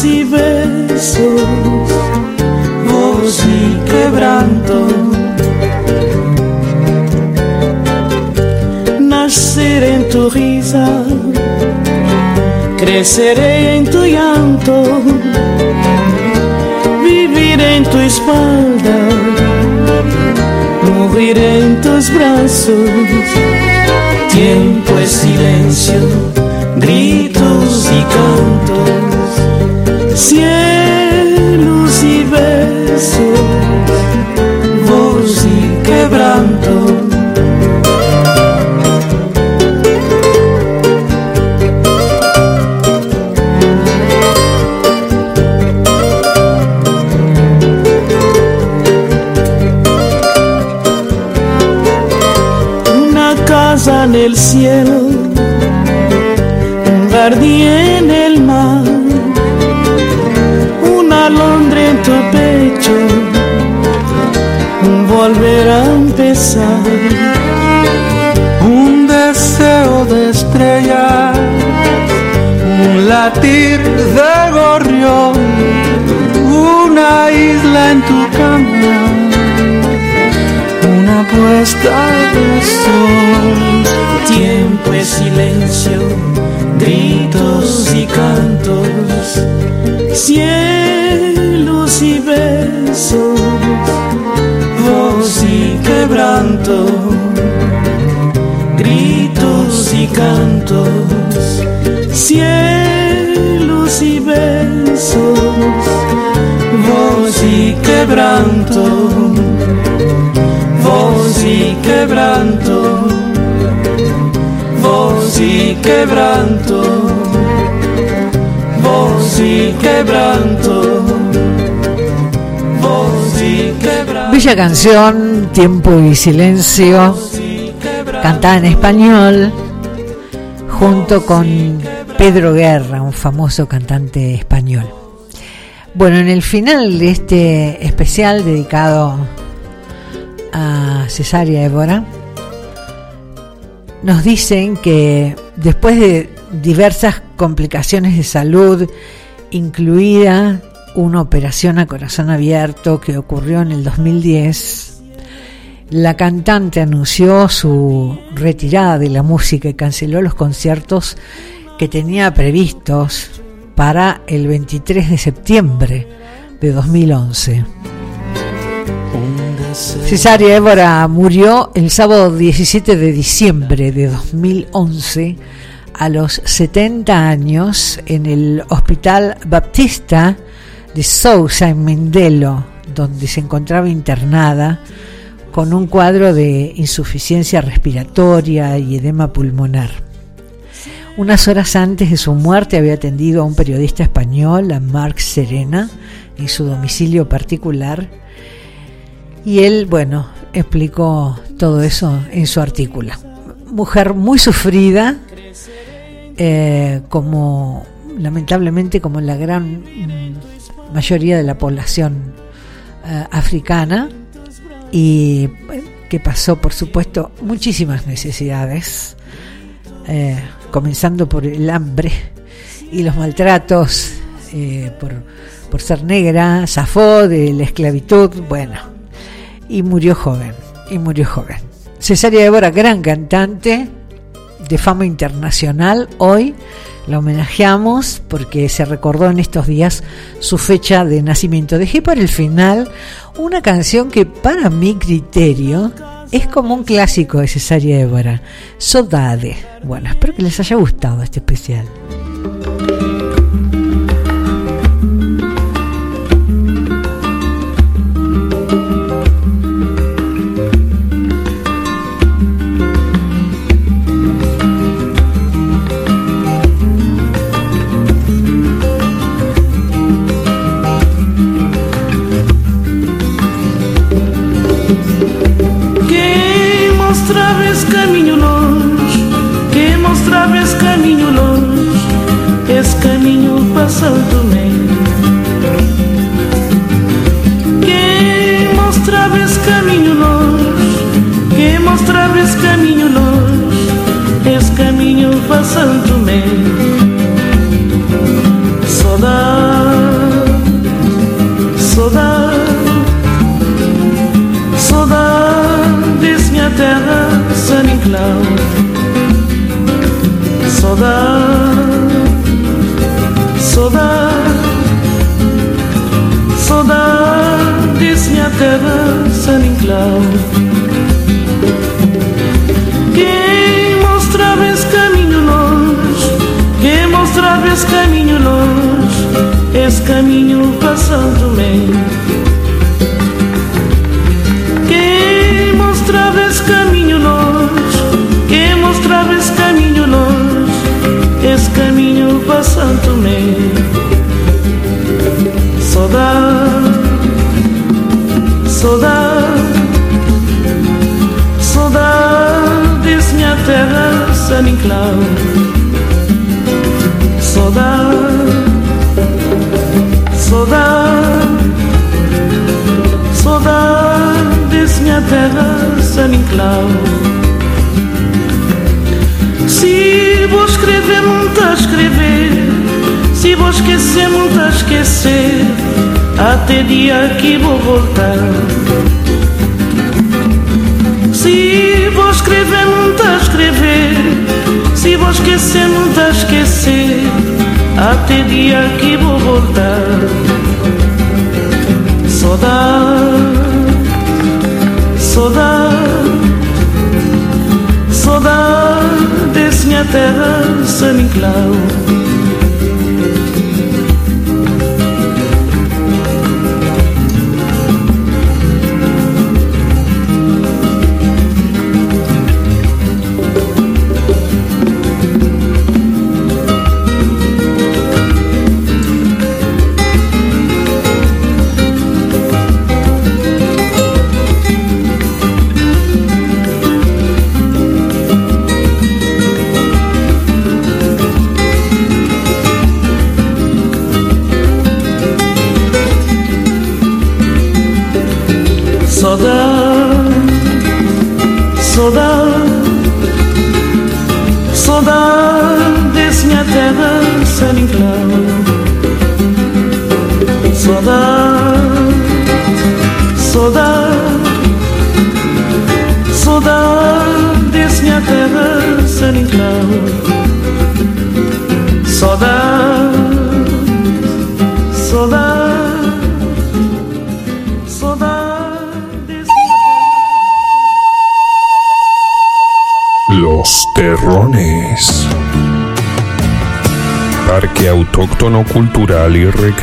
y besos, voz y quebranto. Nacer en tu risa, creceré en tu llanto, vivir en tu espalda, morir en brazos. Tiempo es silencio, gritos y cantos cielos y besos, voz y quebranto. Casa en el cielo, un jardín en el mar alondra en tu pecho, volver a empezar. Un deseo de estrella, un latir de gorrión, una isla en tu cama, puesta sol. Tiempo es silencio, gritos y cantos. Siempre y besos, voz y quebranto, gritos y cantos, cielos y besos, voz y quebranto, y quebranto, y quebranto, voz y quebranto. Bella canción, Tiempo y Silencio, cantada en español, junto con Pedro Guerra, un famoso cantante español. Bueno, en el final de este especial dedicado a Cesárea Évora, nos dicen que después de diversas complicaciones de salud, incluida una operación a corazón abierto que ocurrió en el 2010, la cantante anunció su retirada de la música y canceló los conciertos que tenía previstos para el 23 de septiembre de 2011. Cesárea Évora murió el sábado 17 de diciembre de 2011 a los 70 años en el Hospital Baptista de Sousa en Mendelo, donde se encontraba internada con un cuadro de insuficiencia respiratoria y edema pulmonar. Unas horas antes de su muerte había atendido a un periodista español, a Marc Serena, en su domicilio particular, y él, bueno, explicó todo eso en su artículo. Mujer muy sufrida, eh, como lamentablemente como la gran mayoría de la población eh, africana y que pasó por supuesto muchísimas necesidades eh, comenzando por el hambre y los maltratos por, por ser negra, zafó de la esclavitud, bueno, y murió joven, y murió joven. Cesaria Évora, gran cantante, de fama internacional. Hoy la homenajeamos porque se recordó en estos días su fecha de nacimiento. Dejé para el final una canción que para mi criterio es como un clásico de Cesaria Évora, Sodade. Bueno, espero que les haya gustado este especial. Dia que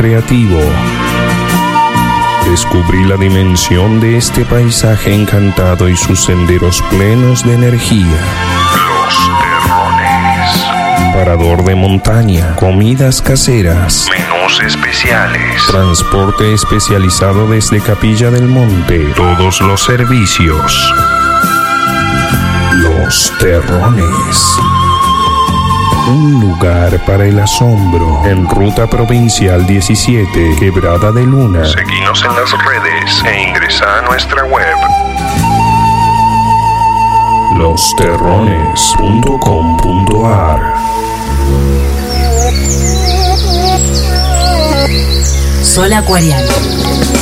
Recreativo. Descubrí la dimensión de este paisaje encantado y sus senderos plenos de energía. Los Terrones. Parador de montaña, comidas caseras, menús especiales, transporte especializado desde Capilla del Monte, todos los servicios. Los Terrones. Un lugar para el asombro. En Ruta Provincial 17, Quebrada de Luna. Seguimos en las redes e ingresa a nuestra web. Losterrones.com.ar Sol Acuariano.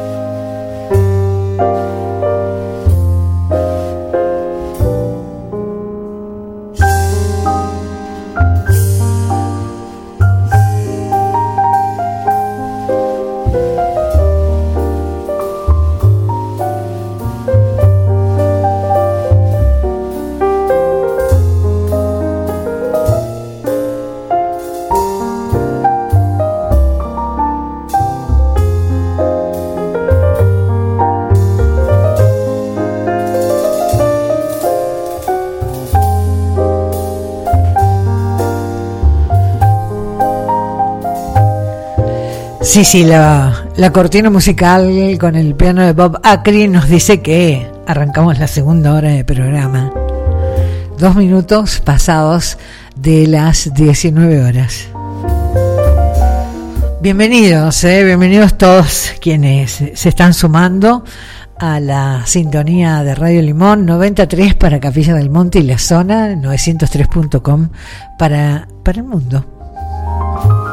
Sí, sí, la, la cortina musical con el piano de Bob Acri nos dice que arrancamos la segunda hora de programa. Dos minutos pasados de las 19 horas. Bienvenidos, eh, bienvenidos todos quienes se están sumando a la sintonía de Radio Limón 93 para Capilla del Monte y la zona, 903.com para, para el mundo.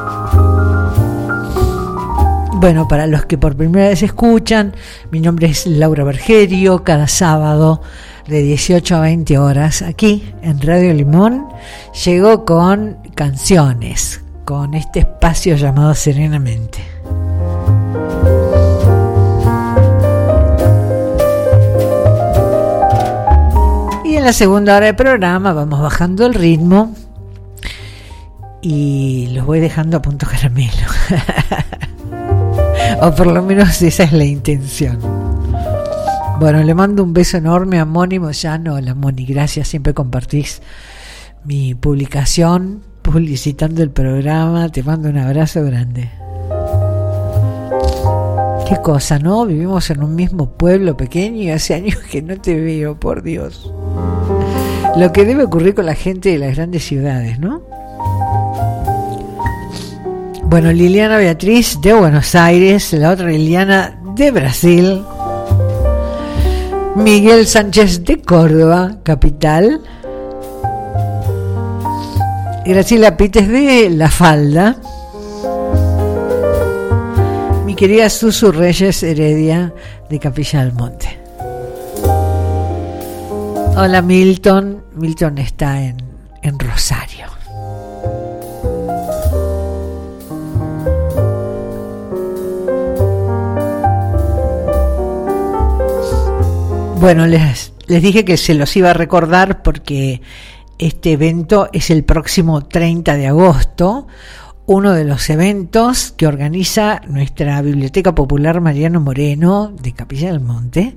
Bueno, para los que por primera vez escuchan, mi nombre es Laura Bergerio, cada sábado de 18 a 20 horas aquí en Radio Limón, llego con canciones, con este espacio llamado Serenamente. Y en la segunda hora del programa vamos bajando el ritmo y los voy dejando a punto caramelo. o por lo menos esa es la intención. Bueno, le mando un beso enorme a Moni Moyano. Hola Moni, gracias, siempre compartís mi publicación publicitando el programa. Te mando un abrazo grande. Qué cosa, ¿no? Vivimos en un mismo pueblo pequeño y hace años que no te veo, por Dios. Lo que debe ocurrir con la gente de las grandes ciudades, ¿no? Bueno, Liliana Beatriz de Buenos Aires, la otra Liliana de Brasil, Miguel Sánchez de Córdoba, capital, Graciela Pites de La Falda, mi querida Susu Reyes Heredia de Capilla del Monte. Hola Milton, Milton está en, en Rosario. Bueno, les, les dije que se los iba a recordar porque este evento es el próximo 30 de agosto, uno de los eventos que organiza nuestra Biblioteca Popular Mariano Moreno de Capilla del Monte.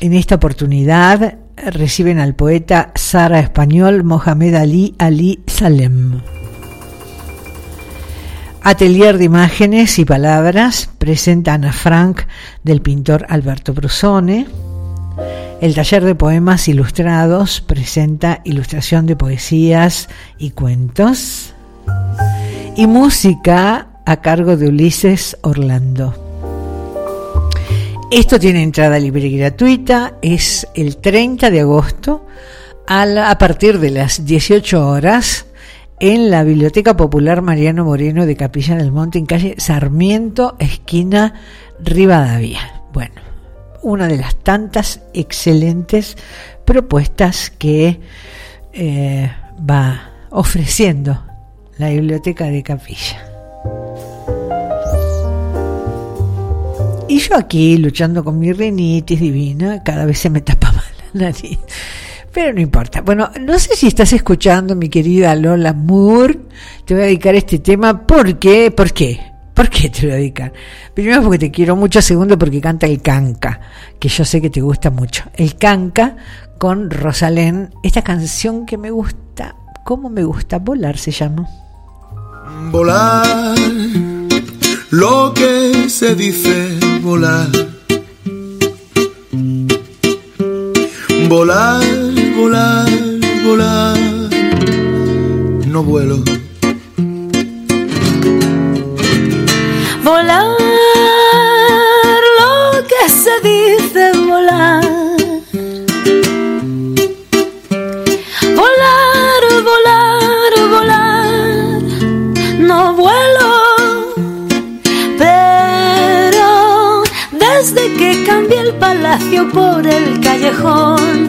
En esta oportunidad reciben al poeta Sara Español Mohamed Ali Ali Salem. Atelier de imágenes y palabras presenta Ana Frank del pintor Alberto Brusone. El taller de poemas ilustrados presenta ilustración de poesías y cuentos. Y música a cargo de Ulises Orlando. Esto tiene entrada libre y gratuita, es el 30 de agosto a, partir de las 18 horas en la Biblioteca Popular Mariano Moreno de Capilla del Monte en calle Sarmiento, esquina Rivadavia. Bueno, una de las tantas excelentes propuestas que eh, va ofreciendo la biblioteca de Capilla. Y yo aquí luchando con mi rinitis divina, cada vez se me tapa más la nariz. Pero no importa. Bueno, no sé si estás escuchando, mi querida Lola Moore. Te voy a dedicar este tema. ¿Por qué? ¿Por qué? ¿Por qué te lo dedicar? Primero porque te quiero mucho, segundo porque canta el canca, que yo sé que te gusta mucho. El canca con Rosalén, esta canción que me gusta, ¿cómo me gusta? Volar se llama. Volar, lo que se dice volar. Volar, volar, volar, no vuelo Volar, lo que se dice volar. Volar, volar, volar, no vuelo. Pero desde que cambié el palacio por el callejón,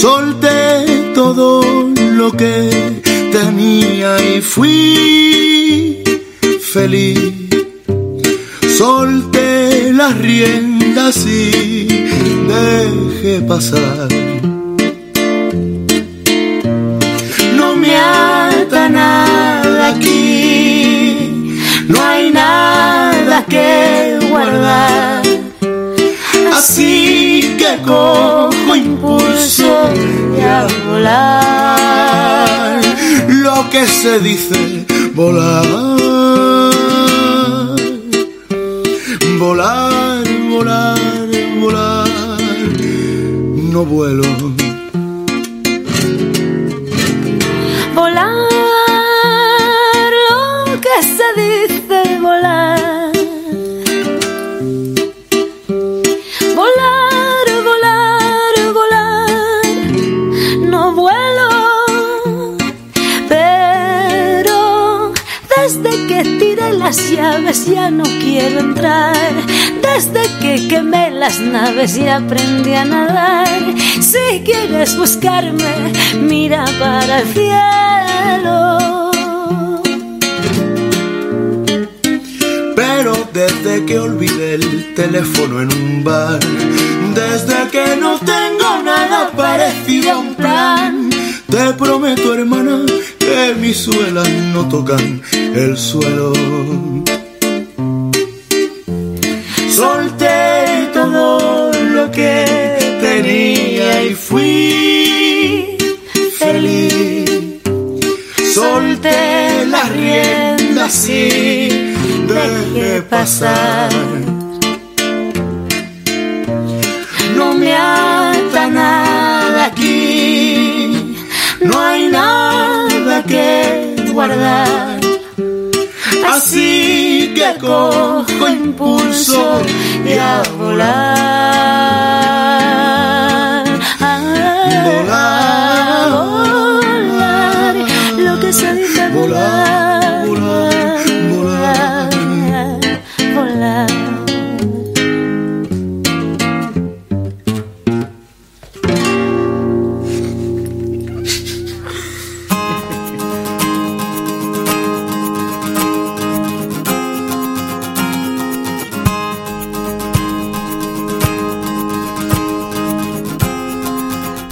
Solté todo lo que tenía y fui feliz. Solté las riendas y dejé pasar. No me ata nada aquí, no hay nada que guardar. Así que cojo impulso y a volar. Lo que se dice volar. Volar, volar, volar. No vuelo. Las naves y aprendí a nadar. Si quieres buscarme, mira para el cielo. Pero desde que olvidé el teléfono en un bar, desde que no tengo nada parecido a un plan, te prometo hermana que mis suelas no tocan el suelo. Dejé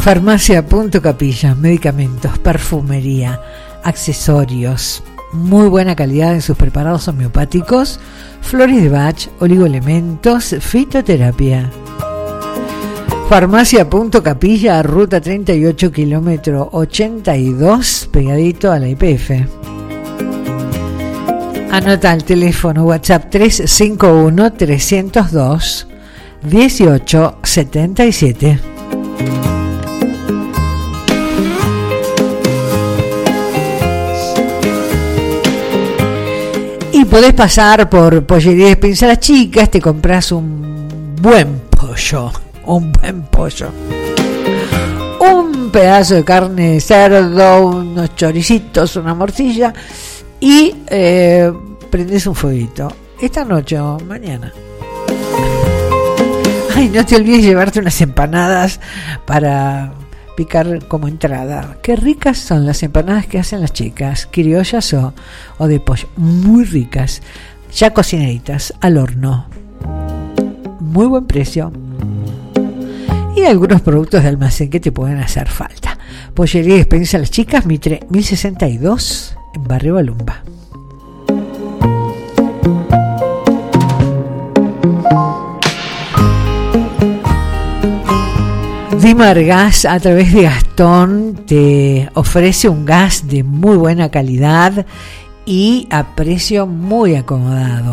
Farmacia Punto Capilla, medicamentos, perfumería, accesorios, muy buena calidad en sus preparados homeopáticos, flores de Bach, oligoelementos, fitoterapia. Farmacia Punto Capilla, ruta 38, kilómetro 82, pegadito a la IPF. Anota el teléfono WhatsApp 351 302 1877. Podés pasar por Pollería Despensa Las Chicas, te compras un buen pollo, un buen pollo. Un pedazo de carne de cerdo, unos choricitos, una morcilla y eh, prendes un fueguito. Esta noche o mañana. Ay, no te olvides llevarte unas empanadas para picar como entrada. Qué ricas son las empanadas que hacen las chicas, criollas o, de pollo. Muy ricas, ya cocinaditas, al horno. Muy buen precio. Y algunos productos de almacén que te pueden hacer falta. Pollería y Despensa Las Chicas, Mitre 1062, en Barrio Balumba. Dimar Gas a través de Gastón te ofrece un gas de muy buena calidad y a precio muy acomodado.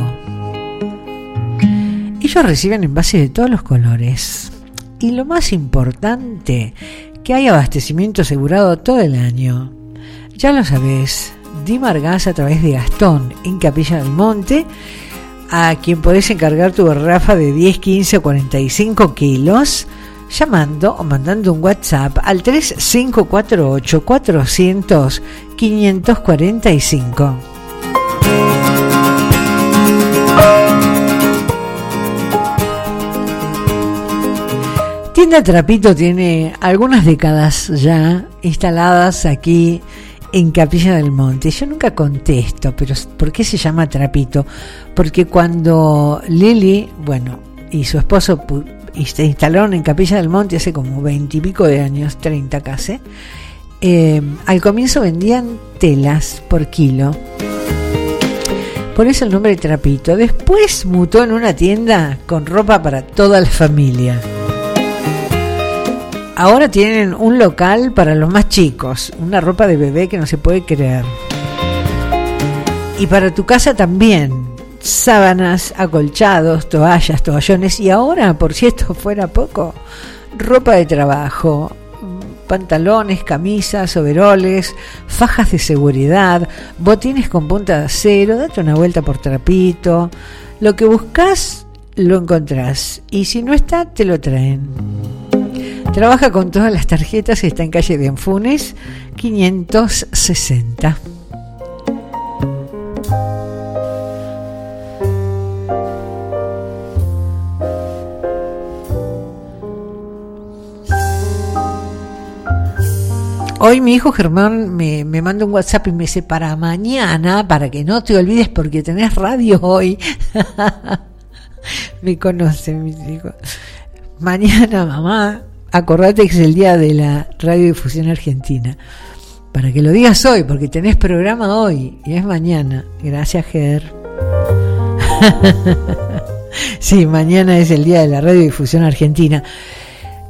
Ellos reciben envases de todos los colores. Y lo más importante, que hay abastecimiento asegurado todo el año. Ya lo sabes, Dimar Gas a través de Gastón en Capilla del Monte, a quien podés encargar tu garrafa de 10, 15 o 45 kilos llamando o mandando un WhatsApp al 3548 400 545. Tienda Trapito tiene algunas décadas ya instaladas aquí en Capilla del Monte. Yo nunca contesto, pero ¿por qué se llama Trapito? Porque cuando Lili, bueno, y su esposo y se instalaron en Capilla del Monte hace como veintipico de años, 30 casi. Eh, al comienzo vendían telas por kilo. Por eso el nombre Trapito. Después mutó en una tienda con ropa para toda la familia. Ahora tienen un local para los más chicos, una ropa de bebé que no se puede creer. Y para tu casa también, sábanas, acolchados, toallas, toallones y ahora, por si esto fuera poco, ropa de trabajo, pantalones, camisas, overoles, fajas de seguridad, botines con punta de acero, date una vuelta por trapito, lo que buscas lo encontrás y si no está te lo traen. Trabaja con todas las tarjetas está en calle de Enfunes 560. Hoy mi hijo Germán me, me manda un WhatsApp y me dice, para mañana, para que no te olvides porque tenés radio hoy. me conoce, mis hijos. Mañana, mamá, acordate que es el día de la radiodifusión argentina. para que lo digas hoy, porque tenés programa hoy y es mañana. Gracias, Ger. sí, mañana es el Día de la Radiodifusión Argentina.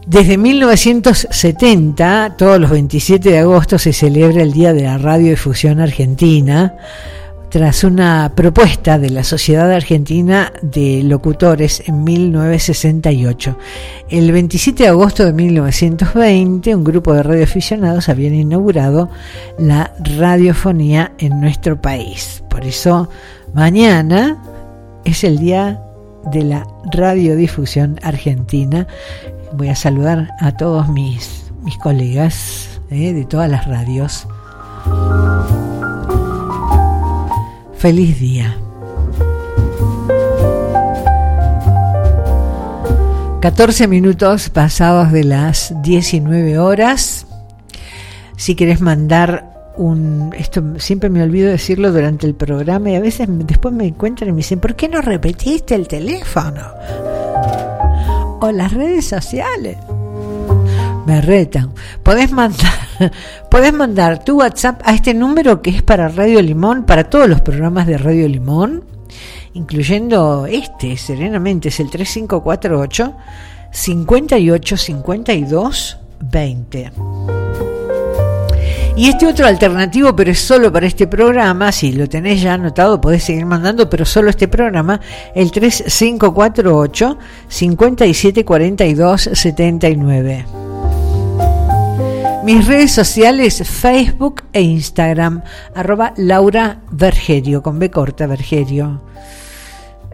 Desde 1970, todos los 27 de agosto, se celebra el Día de la Radiodifusión Argentina tras una propuesta de la Sociedad Argentina de Locutores en 1968. El 27 de agosto de 1920, un grupo de radioaficionados habían inaugurado la radiofonía en nuestro país. Por eso, mañana es el día de la radiodifusión argentina. Voy a saludar a todos mis, mis colegas eh, de todas las radios. Feliz día. 14 minutos pasados de las 19 horas. Si querés mandar un... Esto siempre me olvido decirlo durante el programa y a veces después me encuentran y me dicen, ¿por qué no repetiste el teléfono? O las redes sociales. Me retan. Podés mandar, podés mandar tu WhatsApp a este número que es para Radio Limón, para todos los programas de Radio Limón, incluyendo este, serenamente, es el 3548 58 52 20. Y este otro alternativo, pero es solo para este programa, si lo tenés ya anotado podés seguir mandando, pero solo este programa, el 3548 5742 79. Mis redes sociales, Facebook e Instagram, arroba Laura con B corta, Vergerio.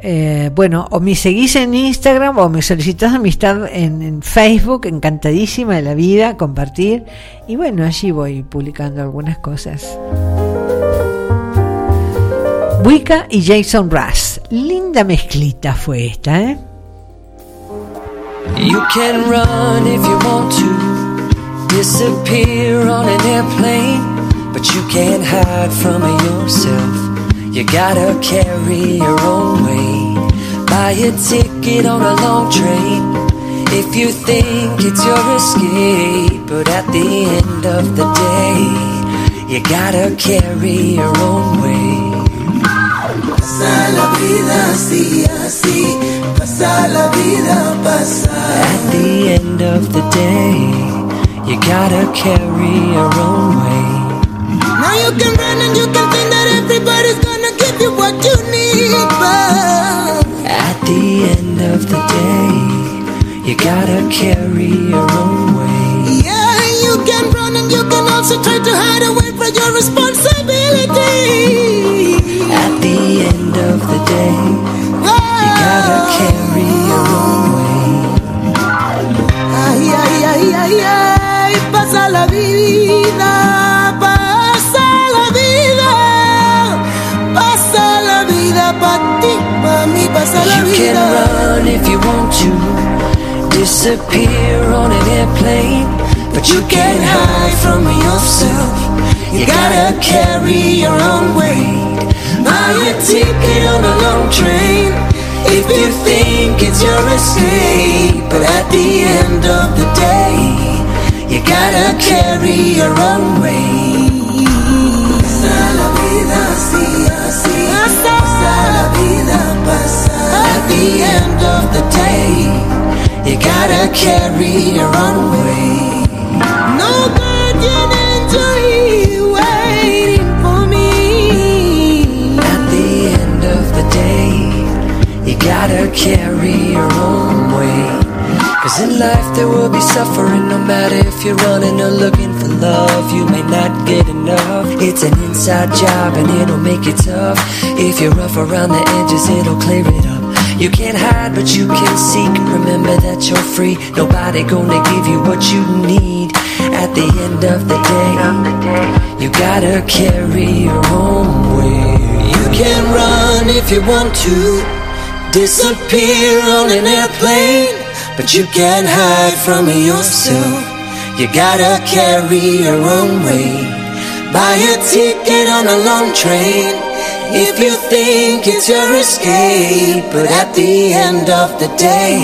Eh, bueno, o me seguís en Instagram o me solicitas amistad en, Facebook, encantadísima de la vida, compartir. Y bueno, allí voy publicando algunas cosas. Wicca y Jason Russ. Linda mezclita fue esta, ¿eh? You can run if you want to. disappear on an airplane, but you can't hide from yourself. You gotta carry your own weight. Buy a ticket on a long train if you think it's your escape, but at the end of the day, you gotta carry your own weight. Pasa la vida así, así, pasa la vida, pasa. At the end of the day. You gotta carry your own weight. Now you can run and you can think that everybody's give you what you need, but at the end of the day, you gotta carry your own weight. Yeah, you can run and you can also try to hide away from your responsibility. At the end of the day, oh. you gotta ah. carry your own weight. Ay, ay, ay, ay, ay. pasa la vida, if you want to, disappear on an airplane, but you can't hide from yourself. You gotta carry your own weight. Buy a ticket on a long train. If you think it's your escape, but at the end of the day, you gotta carry your own weight. The end of the day, you gotta carry your own weight. No guardian angel waiting for me. At the end of the day, you gotta carry your own weight. Cause in life there will be suffering no matter if you're running or looking for love. You may not get enough. It's an inside job and it'll make it tough. If you're rough around the edges, it'll clear it. You can't hide, but you can seek. Remember that you're free. Nobody gonna give you what you need. At the end of the day, you gotta carry your own weight. You can run if you want to. Disappear on an airplane but you can't hide from yourself. You gotta carry your own weight. Buy a ticket on a long train if you think it's your escape. But at the end of the day,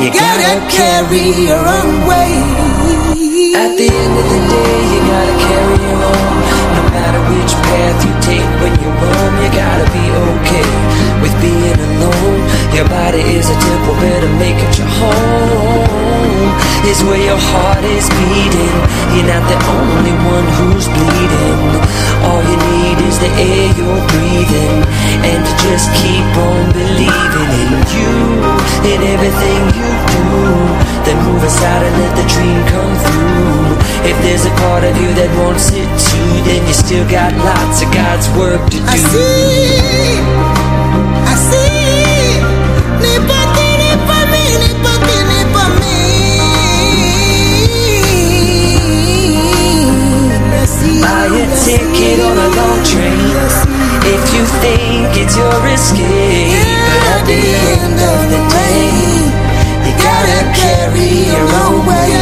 you gotta carry your own weight. At the end of the day, you gotta carry your own. No matter which path you take when you roam, you gotta be okay with being alone. Your body is a temple, better make it your home. Is where your heart is beating. You're not the only one who's bleeding. All you need is the air you're breathing, and to just keep on believing in you, in everything you do. Then move aside and let the dream come through. If there's a part of you that wants it too, then you still got lots of God's work to do. I see, I see. Buy a ticket on a long train if you think it's your escape. But at the end of the day, you gotta carry your own weight.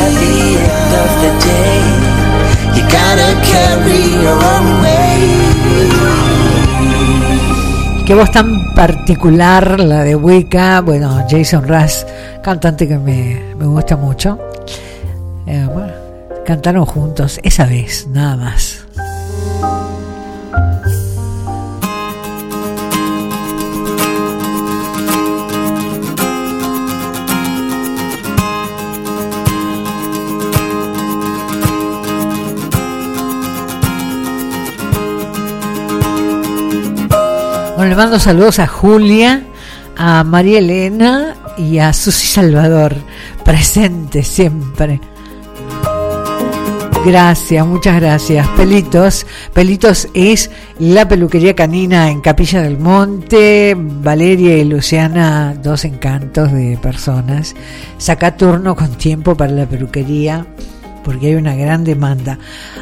At the end of the day, you gotta carry your own weight. Qué voz tan particular la de Wicca. Bueno, Jason Russ, cantante que me, me gusta mucho. Eh, cantaron juntos esa vez, nada más. Bueno, le mando saludos a Julia, a María Elena y a Susi Salvador, presente siempre. Gracias, muchas gracias. Pelitos, Pelitos es la peluquería canina en Capilla del Monte. Valeria y Luciana, dos encantos de personas. Saca turno con tiempo para la peluquería porque hay una gran demanda.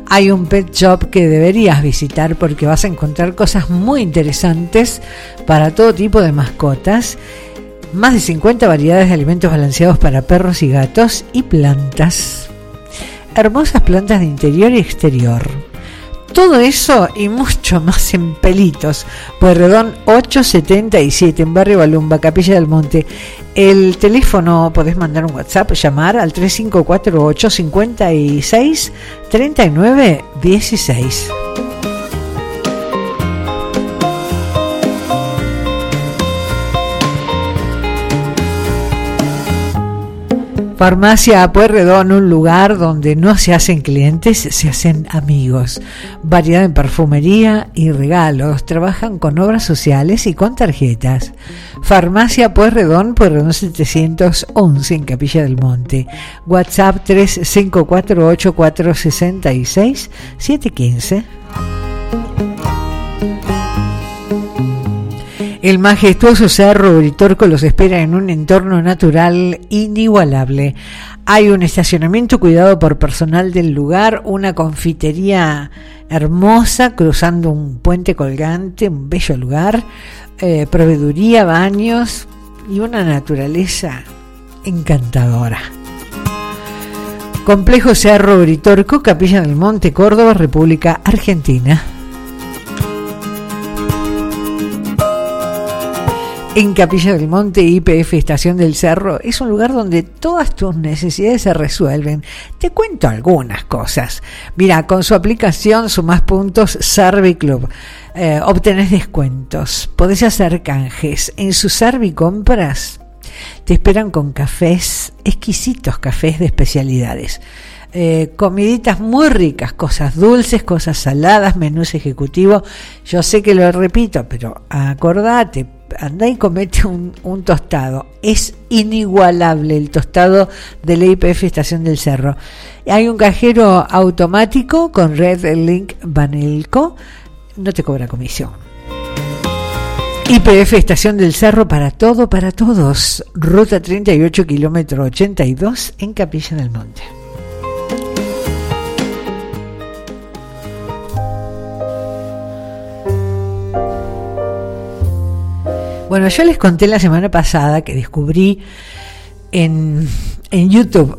Hay un pet shop que deberías visitar porque vas a encontrar cosas muy interesantes para todo tipo de mascotas. Más de 50 variedades de alimentos balanceados para perros y gatos y plantas. Hermosas plantas de interior y exterior. Todo eso y mucho más en Pelitos, Pueyrredón 877 en Barrio Balumba, Capilla del Monte. El teléfono podés mandar un WhatsApp, llamar al 3548 56 39 16. Farmacia Pueyrredón, un lugar donde no se hacen clientes, se hacen amigos. Variedad en perfumería y regalos. Trabajan con obras sociales y con tarjetas. Farmacia Pueyrredón, Pueyrredón 711 en Capilla del Monte. WhatsApp 3548 El majestuoso cerro Uritorco los espera en un entorno natural inigualable. Hay un estacionamiento cuidado por personal del lugar, una confitería hermosa cruzando un puente colgante, un bello lugar, eh, proveeduría, baños y una naturaleza encantadora. Complejo Cerro Uritorco, Capilla del Monte, Córdoba, República Argentina. En Capilla del Monte, IPF Estación del Cerro, es un lugar donde todas tus necesidades se resuelven. Te cuento algunas cosas. Mira, con su aplicación Sumas Puntos Serviclub, eh, obtenés descuentos, podés hacer canjes. En su Servicompras te esperan con cafés, exquisitos cafés de especialidades. Eh, comiditas muy ricas, cosas dulces, cosas saladas, menús ejecutivos. Yo sé que lo repito, pero acordate, anda y comete un, un, tostado. Es inigualable el tostado de la IPF Estación del Cerro. Hay un cajero automático con Red Link Banelco. No te cobra comisión. IPF Estación del Cerro para todo, para todos. Ruta 38, kilómetro 82 en Capilla del Monte. Bueno, yo les conté la semana pasada que descubrí en, en YouTube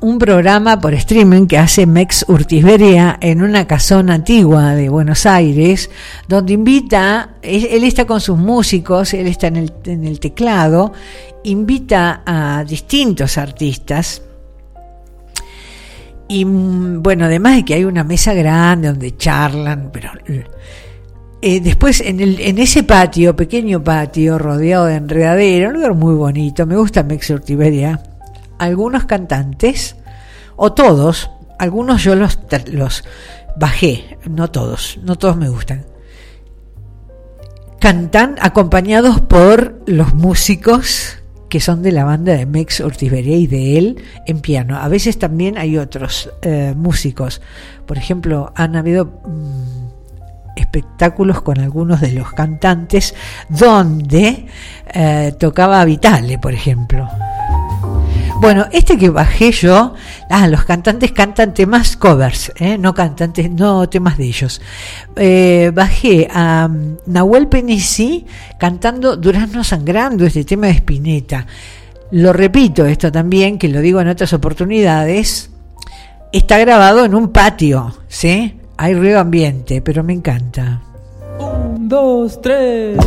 un programa por streaming que hace Mex Urtiberia en una casona antigua de Buenos Aires, donde invita, él, él está con sus músicos, él está en el, en el teclado, invita a distintos artistas. Y mm, bueno, además de que hay una mesa grande donde charlan, pero eh, después en, el, en ese patio, pequeño patio, rodeado de enredadera, un lugar muy bonito, me gusta Mex Urtiberia, algunos cantantes, o todos, algunos yo los, los bajé, no todos, no todos me gustan, cantan acompañados por los músicos que son de la banda de Mex Ortiz-Berea y de él en piano. A veces también hay otros eh, músicos. Por ejemplo, han habido mm, espectáculos con algunos de los cantantes donde eh, tocaba Vitale, por ejemplo. Bueno, este que bajé yo, ah, los cantantes cantan temas covers, ¿eh? no cantantes, no temas de ellos. Eh, bajé a um, Nahuel Penisi cantando Durazno Sangrando, este tema de Spinetta. Lo repito esto también, que lo digo en otras oportunidades, está grabado en un patio, ¿sí? Hay ruido ambiente, pero me encanta. Un, dos, tres.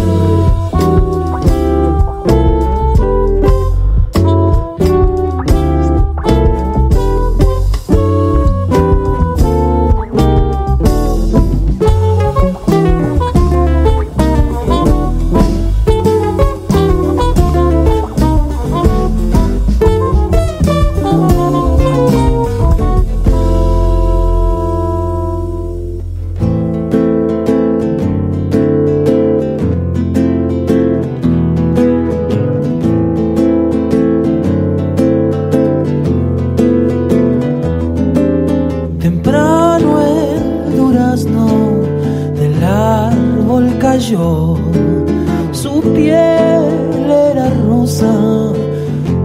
Su piel era rosa,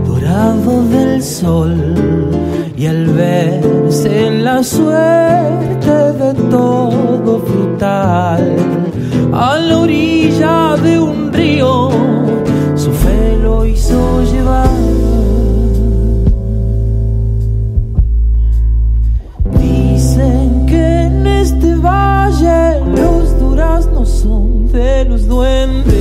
dorado del sol, y al verse en la suerte de todo frutal, a la orilla de un río, su fe lo hizo llevar. Dicen que en este valle de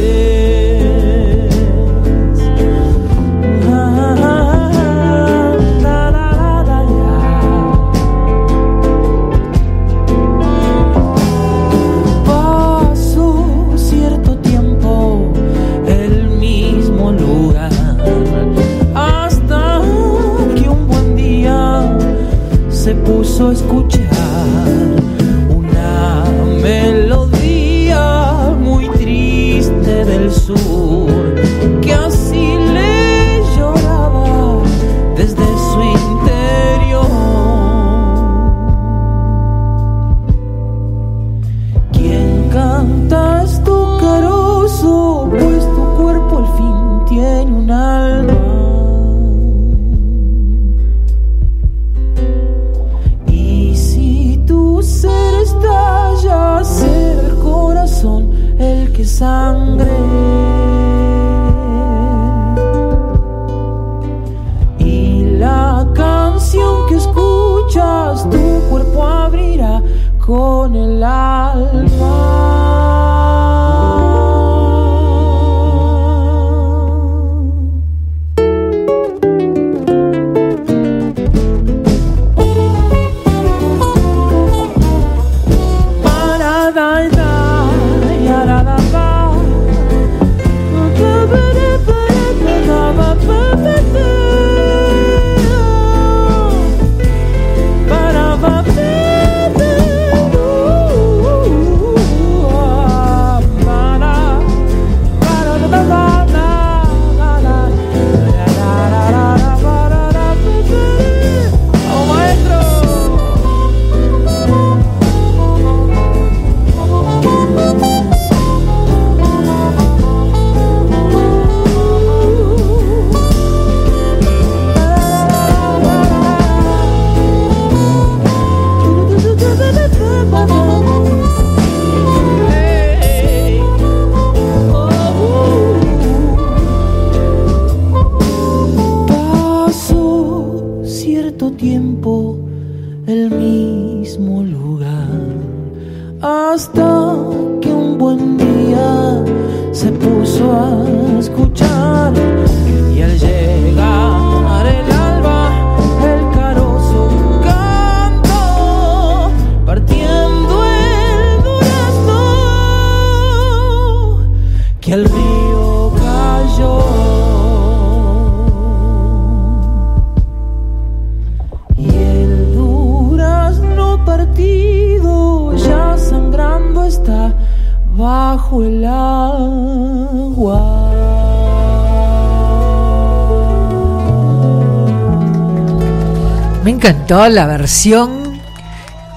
encantó la versión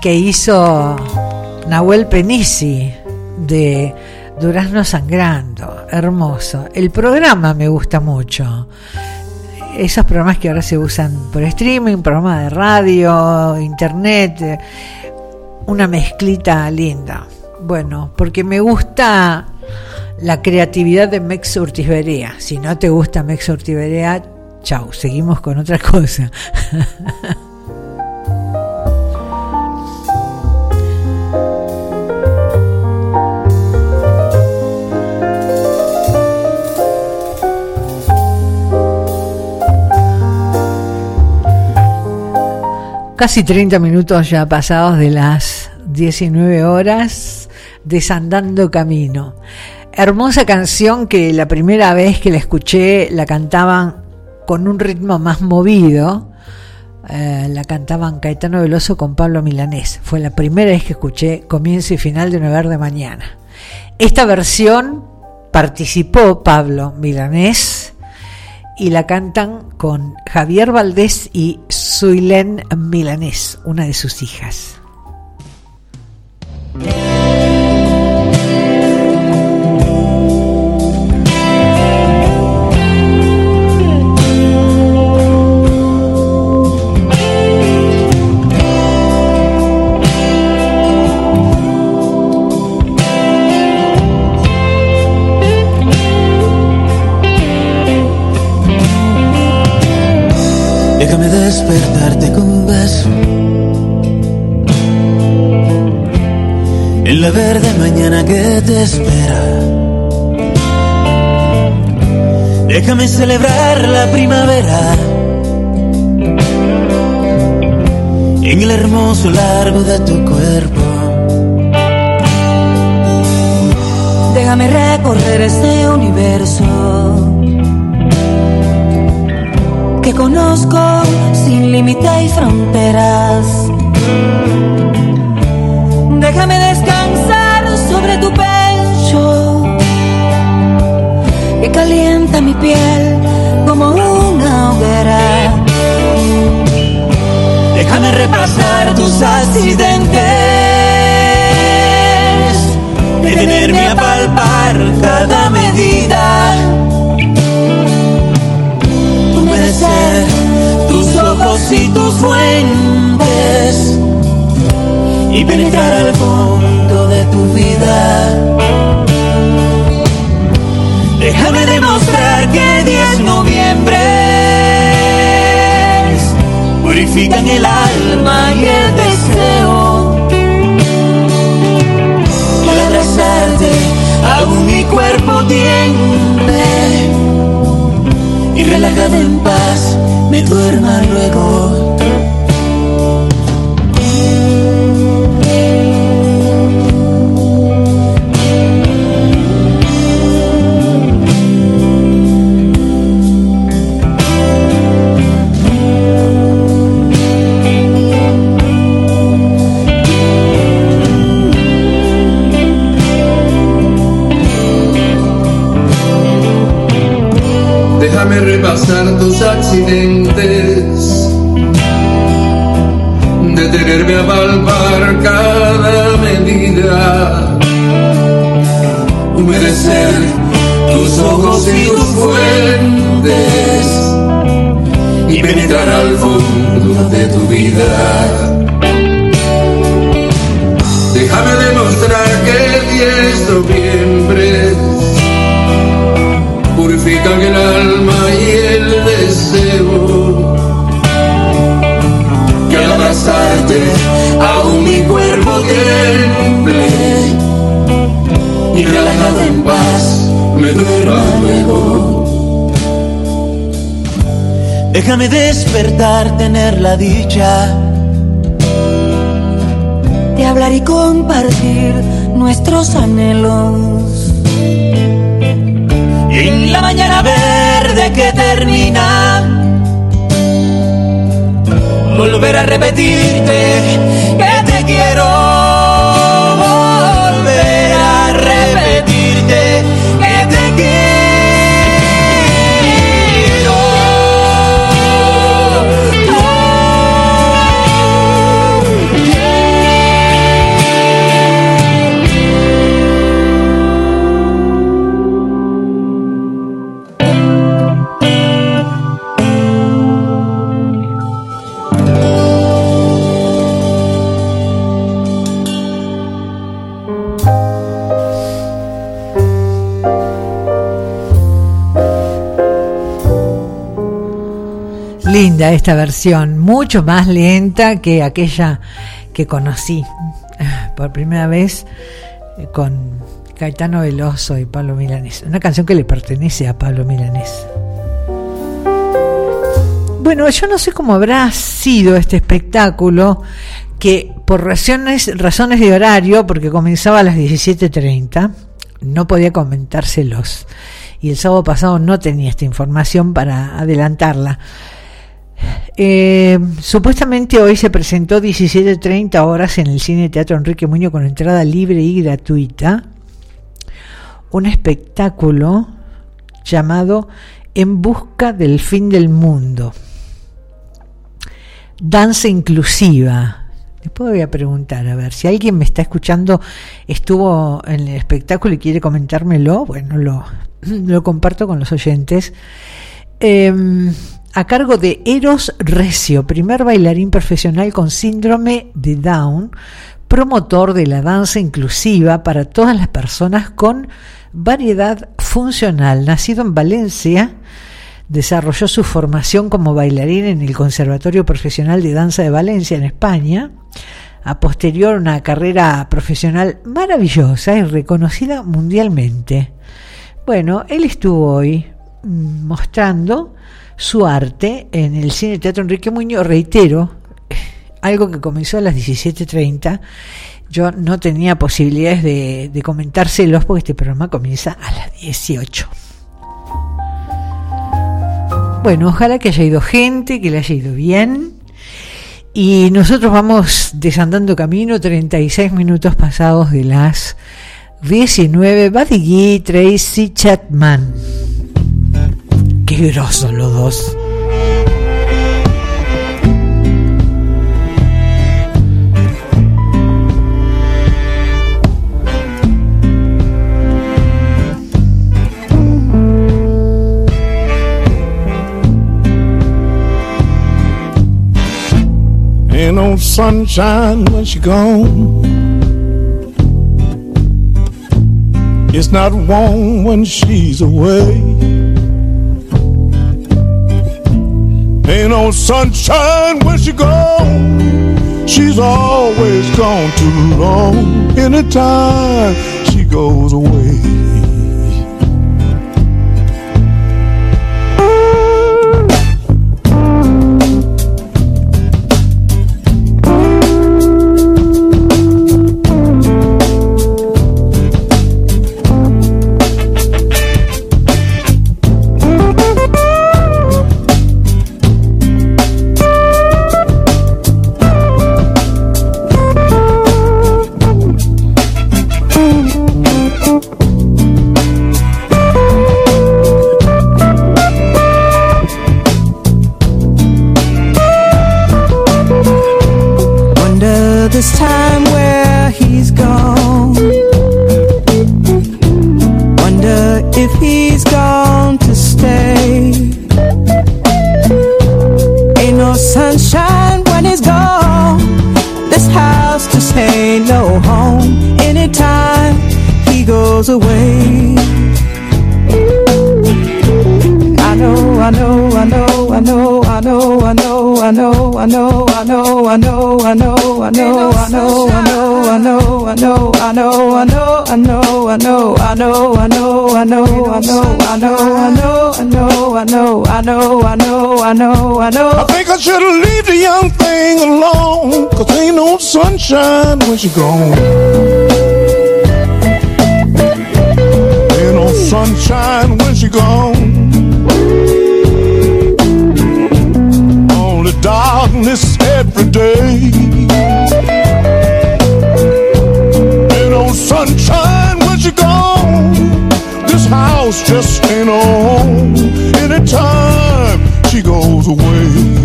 que hizo Nahuel Penisi de Durazno Sangrando. Hermoso. El programa me gusta mucho. Esos programas que ahora se usan por streaming, programa de radio, internet, una mezclita linda. Bueno, porque me gusta la creatividad de Mex. Si no te gusta Mex Urtiberea, chau, seguimos con otra cosa. Casi 30 minutos ya pasados de las 19 horas, desandando camino. Hermosa canción que la primera vez que la escuché la cantaban con un ritmo más movido. Eh, la cantaban Caetano Veloso con Pablo Milanés. Fue la primera vez que escuché comienzo y final de Una Verde Mañana. Esta versión participó Pablo Milanés y la cantan con Javier Valdés y Suilén Milanés, una de sus hijas. Despertarte con un beso. En la verde mañana que te espera. Déjame celebrar la primavera. En el hermoso largo de tu cuerpo. Déjame recorrer este universo que conozco sin límite y fronteras. Déjame descansar sobre tu pecho que calienta mi piel como una hoguera. Déjame repasar tus accidentes, detenerme a palpar cada medida, ojos y tus fuentes y penetrar al fondo de tu vida. Déjame demostrar que 10 noviembre purifican el alma y el deseo. Al abrazarte aún mi cuerpo tiemble y relajada en paz duerma luego. Humedecer tus ojos y tus fuentes y penetrar al fondo de tu vida. Déjame demostrar que el 10 de noviembre purifican el alma y en paz me duela mejor. Déjame despertar, tener la dicha de hablar y compartir nuestros anhelos. Y en la mañana verde que termina, volver a repetirte que te quiero. Linda esta versión, mucho más lenta que aquella que conocí ah, por primera vez eh, con Caetano Veloso y Pablo Milanés. Una canción que le pertenece a Pablo Milanés. Bueno, yo no sé cómo habrá sido este espectáculo que por razones, razones de horario, porque comenzaba a las 17.30, no podía comentárselos. Y el sábado pasado no tenía esta información para adelantarla. Eh, supuestamente hoy se presentó 17.30 horas en el Cine Teatro Enrique Muñoz con entrada libre y gratuita un espectáculo llamado En busca del fin del mundo. Danza inclusiva. Después voy a preguntar, a ver, si alguien me está escuchando, estuvo en el espectáculo y quiere comentármelo, bueno, lo, lo comparto con los oyentes. Eh, a cargo de Eros Recio, primer bailarín profesional con síndrome de Down, promotor de la danza inclusiva para todas las personas con variedad funcional. Nacido en Valencia, desarrolló su formación como bailarín en el Conservatorio Profesional de Danza de Valencia, en España. A posterior, una carrera profesional maravillosa y reconocida mundialmente. Bueno, él estuvo hoy mm, mostrando su arte en el Cine Teatro Enrique Muñoz, reitero, algo que comenzó a las 17.30. Yo no tenía posibilidades de, de comentárselos porque este programa comienza a las 18. Bueno, ojalá que haya ido gente, que le haya ido bien. Y nosotros vamos desandando camino, 36 minutos pasados de las 19. Buddy Tracy Chapman. Qué grosos los dos. Ain't no sunshine when she gone. It's not warm when she's away. Ain't no sunshine when she gone. She's always gone too long. Anytime she goes away. I know, I know, I think I should have leave the young thing alone, cause ain't no sunshine when she gone. Ain't no sunshine when she gone. Only darkness every day. Ain't no sunshine when she gone. This house just ain't home. Anytime goes away.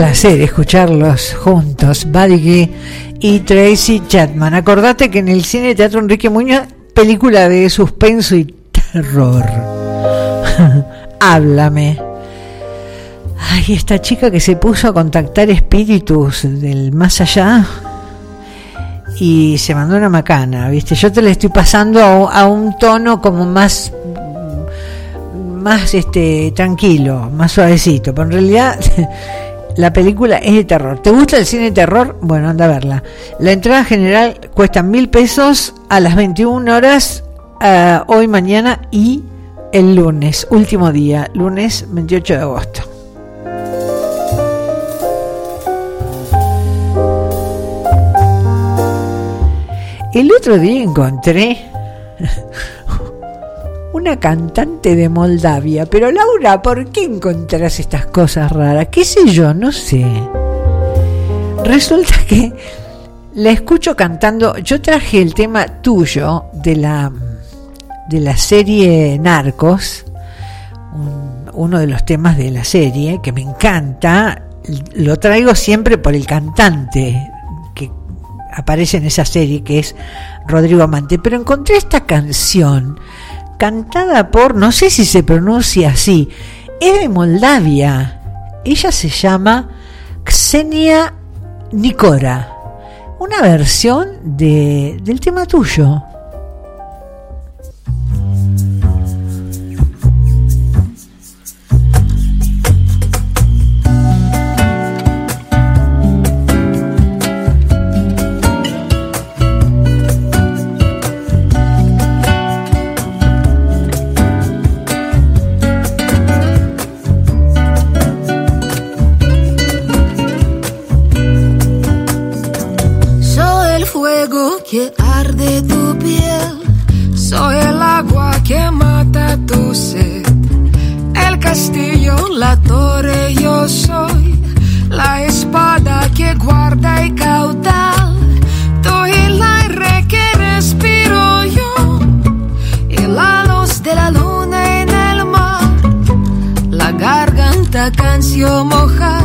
Placer escucharlos juntos, Buddy y Tracy Chapman. Acordate que en el cine Teatro Enrique Muñoz, película de suspenso y terror. Háblame. Ay, esta chica que se puso a contactar espíritus del más allá y se mandó una macana, ¿viste? Yo te la estoy pasando a, a un tono como más más este tranquilo, más suavecito, pero en realidad la película es de terror. ¿Te gusta el cine de terror? Bueno, anda a verla. La entrada general cuesta mil pesos a las 21 horas ah, hoy, mañana y el lunes, último día, lunes 28 de agosto. El otro día encontré una cantante de Moldavia. Pero Laura, ¿por qué encontrás estas cosas raras? ¿Qué sé yo? No sé. Resulta que la escucho cantando. Yo traje el tema tuyo de la de la serie Narcos, un- uno de los temas de la serie que me encanta. Lo traigo siempre por el cantante que aparece en esa serie, que es Rodrigo Amante. Pero encontré esta canción cantada por, no sé si se pronuncia así, es de Moldavia. Ella se llama Xenia Nikora. Una versión de, del tema tuyo. cansancio moja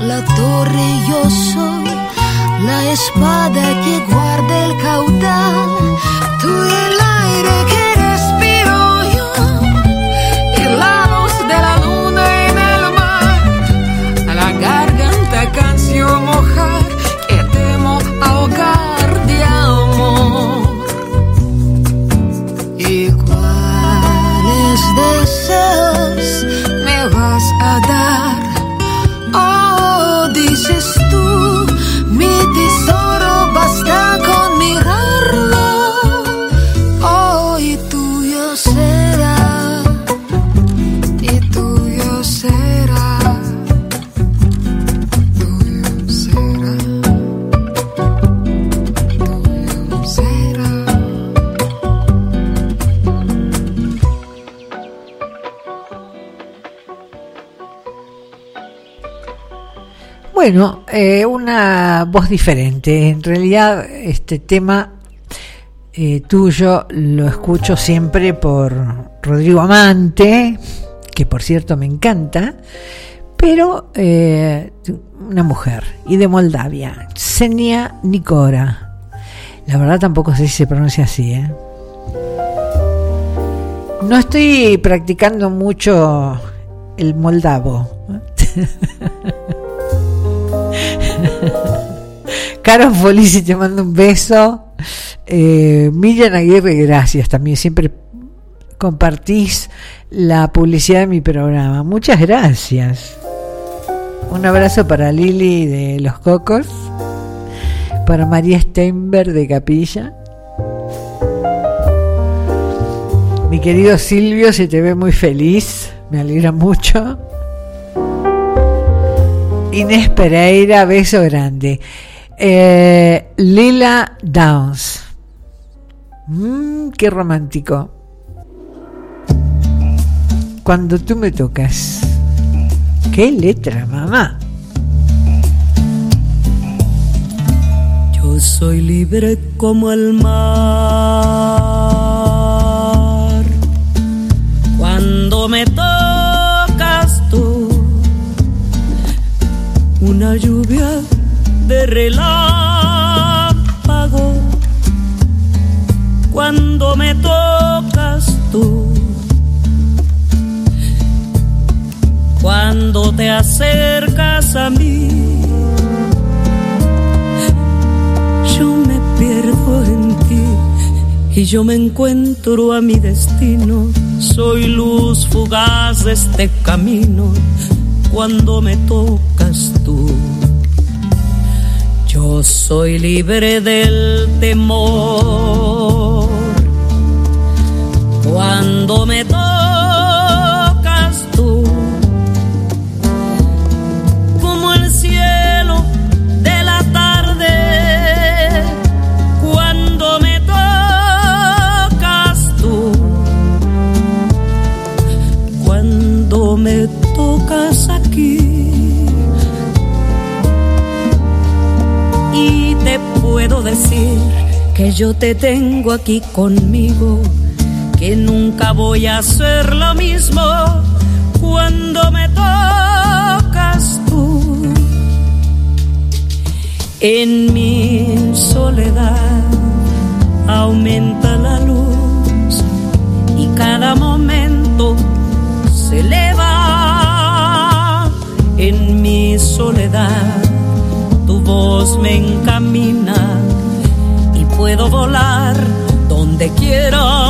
la torre, yo soy la espada que guarda el caudal, tú el aire que Bueno, eh, una voz diferente. En realidad, este tema eh, tuyo lo escucho siempre por Rodrigo Amante, que por cierto me encanta, pero eh, una mujer, y de Moldavia, Senia Nicora. La verdad tampoco sé si se pronuncia así, ¿eh? No estoy practicando mucho el moldavo. Caro Folisi, te mando un beso. Eh, Miriam Aguirre, gracias también. Siempre compartís la publicidad de mi programa. Muchas gracias. Un abrazo para Lili de Los Cocos. Para María Steinberg de Capilla. Mi querido Silvio, se te ve muy feliz. Me alegra mucho. Inés Pereira, beso grande. Eh, Lila Downs. Mm, qué romántico. Cuando tú me tocas. Qué letra, mamá. Yo soy libre como el mar. Una lluvia de relámpago. Cuando me tocas tú, cuando te acercas a mí, yo me pierdo en ti y yo me encuentro a mi destino. Soy luz fugaz de este camino cuando me tocas tú. Yo soy libre del temor cuando me tocas decir que yo te tengo aquí conmigo, que nunca voy a hacer lo mismo cuando me tocas tú. En mi soledad aumenta la luz y cada momento se eleva en mi soledad. Tu voz me encamina puedo volar donde quiera.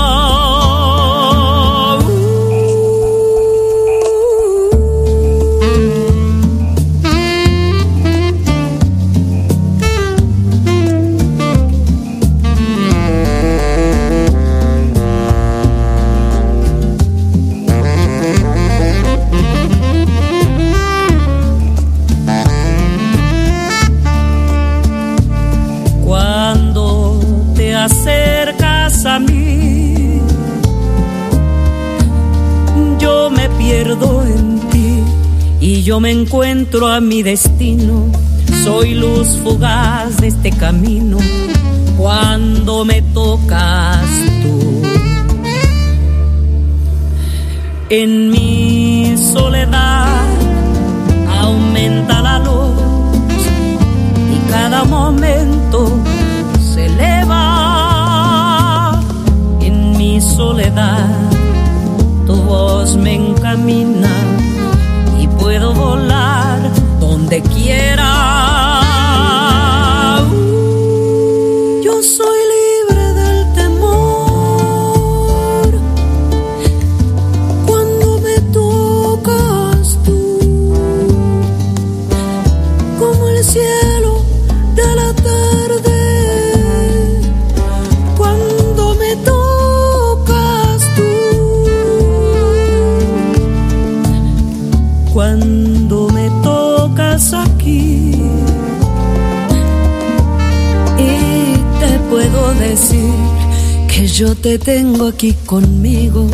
Yo me encuentro a mi destino. Soy luz fugaz de este camino cuando me tocas tú. En mi soledad aumenta la luz y cada momento se eleva en mi soledad. Tu voz me encamina donde quiera. te tengo aquí conmigo,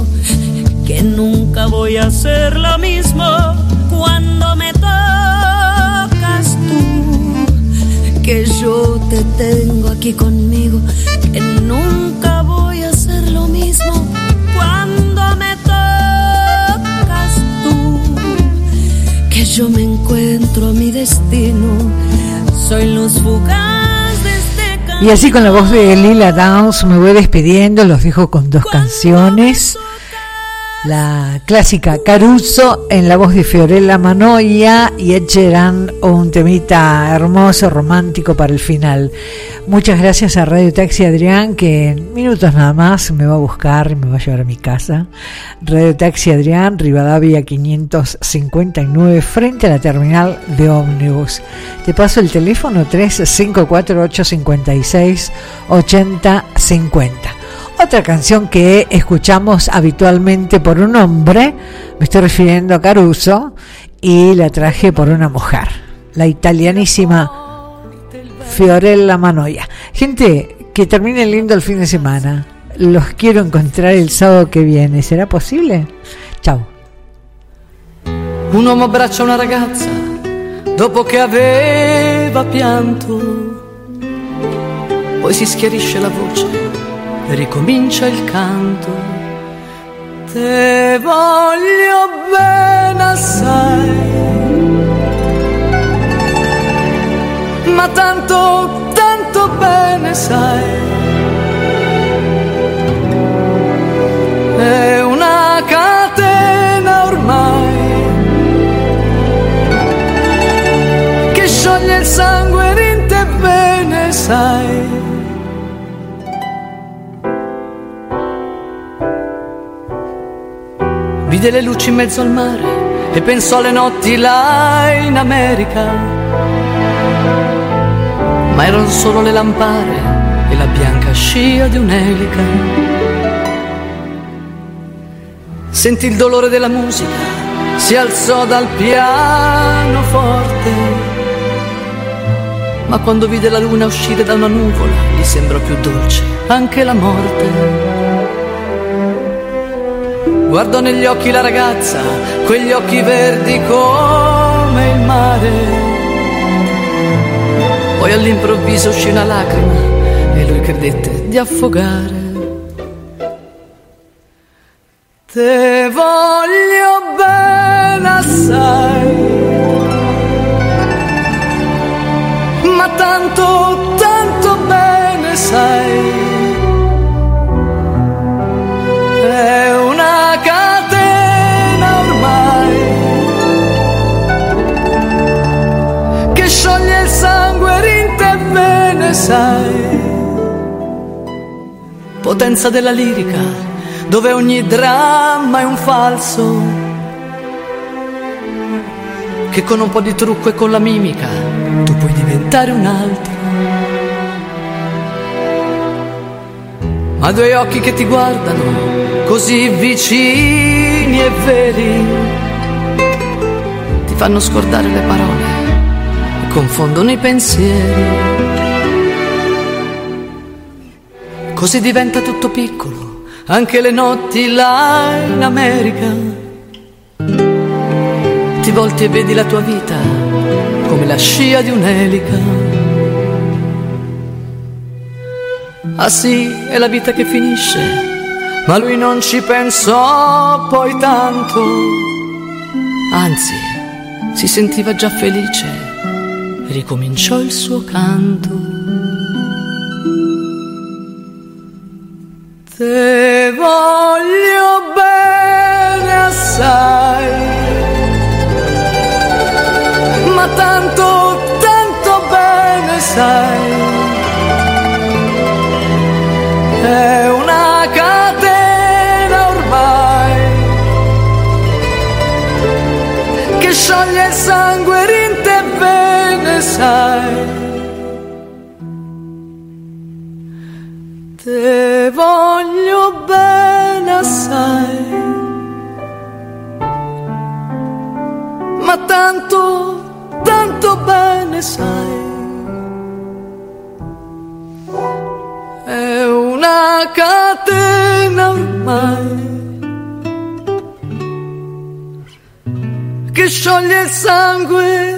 que nunca voy a ser lo mismo cuando me tocas tú. Que yo te tengo aquí conmigo, que nunca voy a ser lo mismo cuando me tocas tú. Que yo me encuentro mi destino, soy luz fugaz y así con la voz de Lila Downs me voy despidiendo, los dejo con dos canciones. La clásica Caruso en la voz de Fiorella Manoia y Ed Sheeran, un temita hermoso, romántico para el final. Muchas gracias a Radio Taxi Adrián, que en minutos nada más me va a buscar y me va a llevar a mi casa. Radio Taxi Adrián, Rivadavia 559, frente a la terminal de ómnibus. Te paso el teléfono 354856 8050. Otra canción que escuchamos habitualmente por un hombre, me estoy refiriendo a Caruso, y la traje por una mujer, la italianísima Fiorella Manoia. Gente, que termine lindo el fin de semana. Los quiero encontrar el sábado que viene. ¿Será posible? Chao. Un uomo abbraccia una ragazza dopo che aveva pianto, poi si schiarisce la voce e ricomincia il canto. Te voglio bene assai, ma tanto, tanto bene sai. È una catena ormai che scioglie il sangue in te bene sai. Vide le luci in mezzo al mare e pensò alle notti là in America. Ma erano solo le lampare e la bianca scia di un'elica. Sentì il dolore della musica, si alzò dal pianoforte. Ma quando vide la luna uscire da una nuvola, gli sembrò più dolce anche la morte. Guardò negli occhi la ragazza, quegli occhi verdi come il mare. Poi all'improvviso uscì una lacrima e lui credette di affogare. Te voglio bene assai, ma tanto, sai. Potenza della lirica, dove ogni dramma è un falso. Che con un po' di trucco e con la mimica tu puoi diventare un altro. Ma due occhi che ti guardano così vicini e veri ti fanno scordare le parole confondono i pensieri. Così diventa tutto piccolo, anche le notti là in America. Ti volti e vedi la tua vita come la scia di un'elica. Ah sì, è la vita che finisce, ma lui non ci pensò poi tanto. Anzi, si sentiva già felice ricominciò il suo canto. Te voglio bene assai, ma tanto, tanto bene sai. È una catena ormai che scioglie il sangue rinte bene sai. Assai, ma tanto, tanto bene sai. È una catena ormai che scioglie il sangue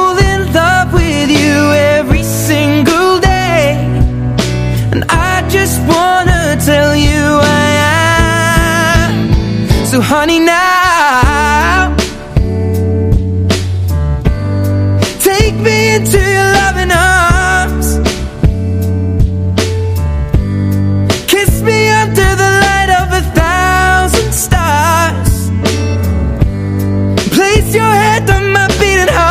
tell you I am. So, honey, now take me into your loving arms. Kiss me under the light of a thousand stars. Place your head on my beating heart.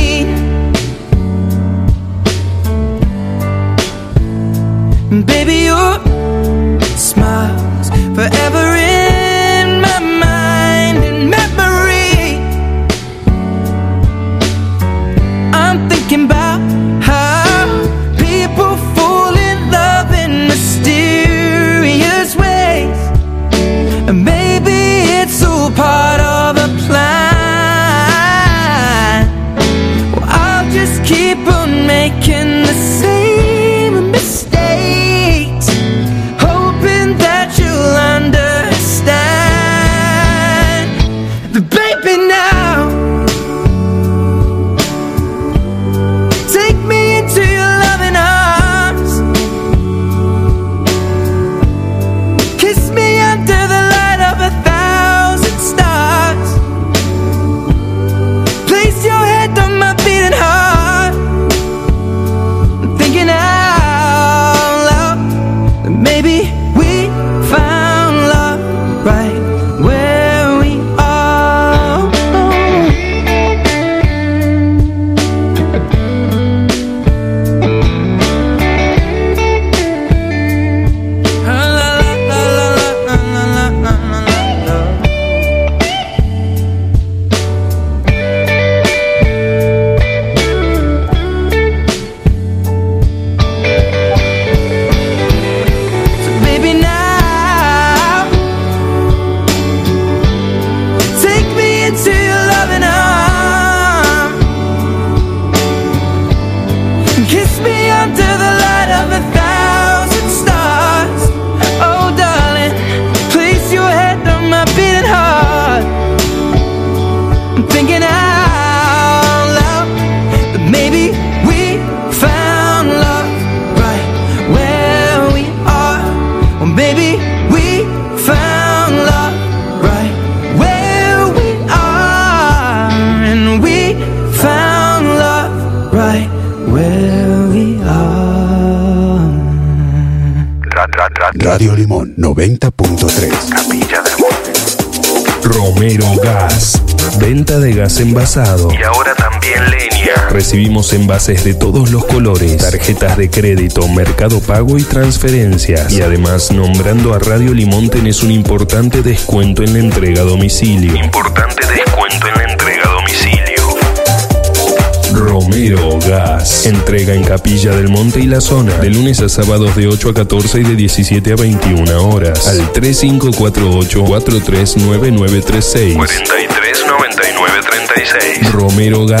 Baby, your smiles forever Radio Limón 90.3. Capilla del Monte. Romero Gas. Venta de gas envasado. Y ahora también leña. Recibimos envases de todos los colores, tarjetas de crédito, mercado pago y transferencias. Y además, nombrando a Radio Limón tenés un importante descuento en la entrega a domicilio. Importante descuento en la entrega a domicilio. Romero Gas. Entrega en Capilla del Monte y la zona. De lunes a sábados de 8 a 14 y de 17 a 21 horas. Al 3548 439936. 439936. Romero Gas.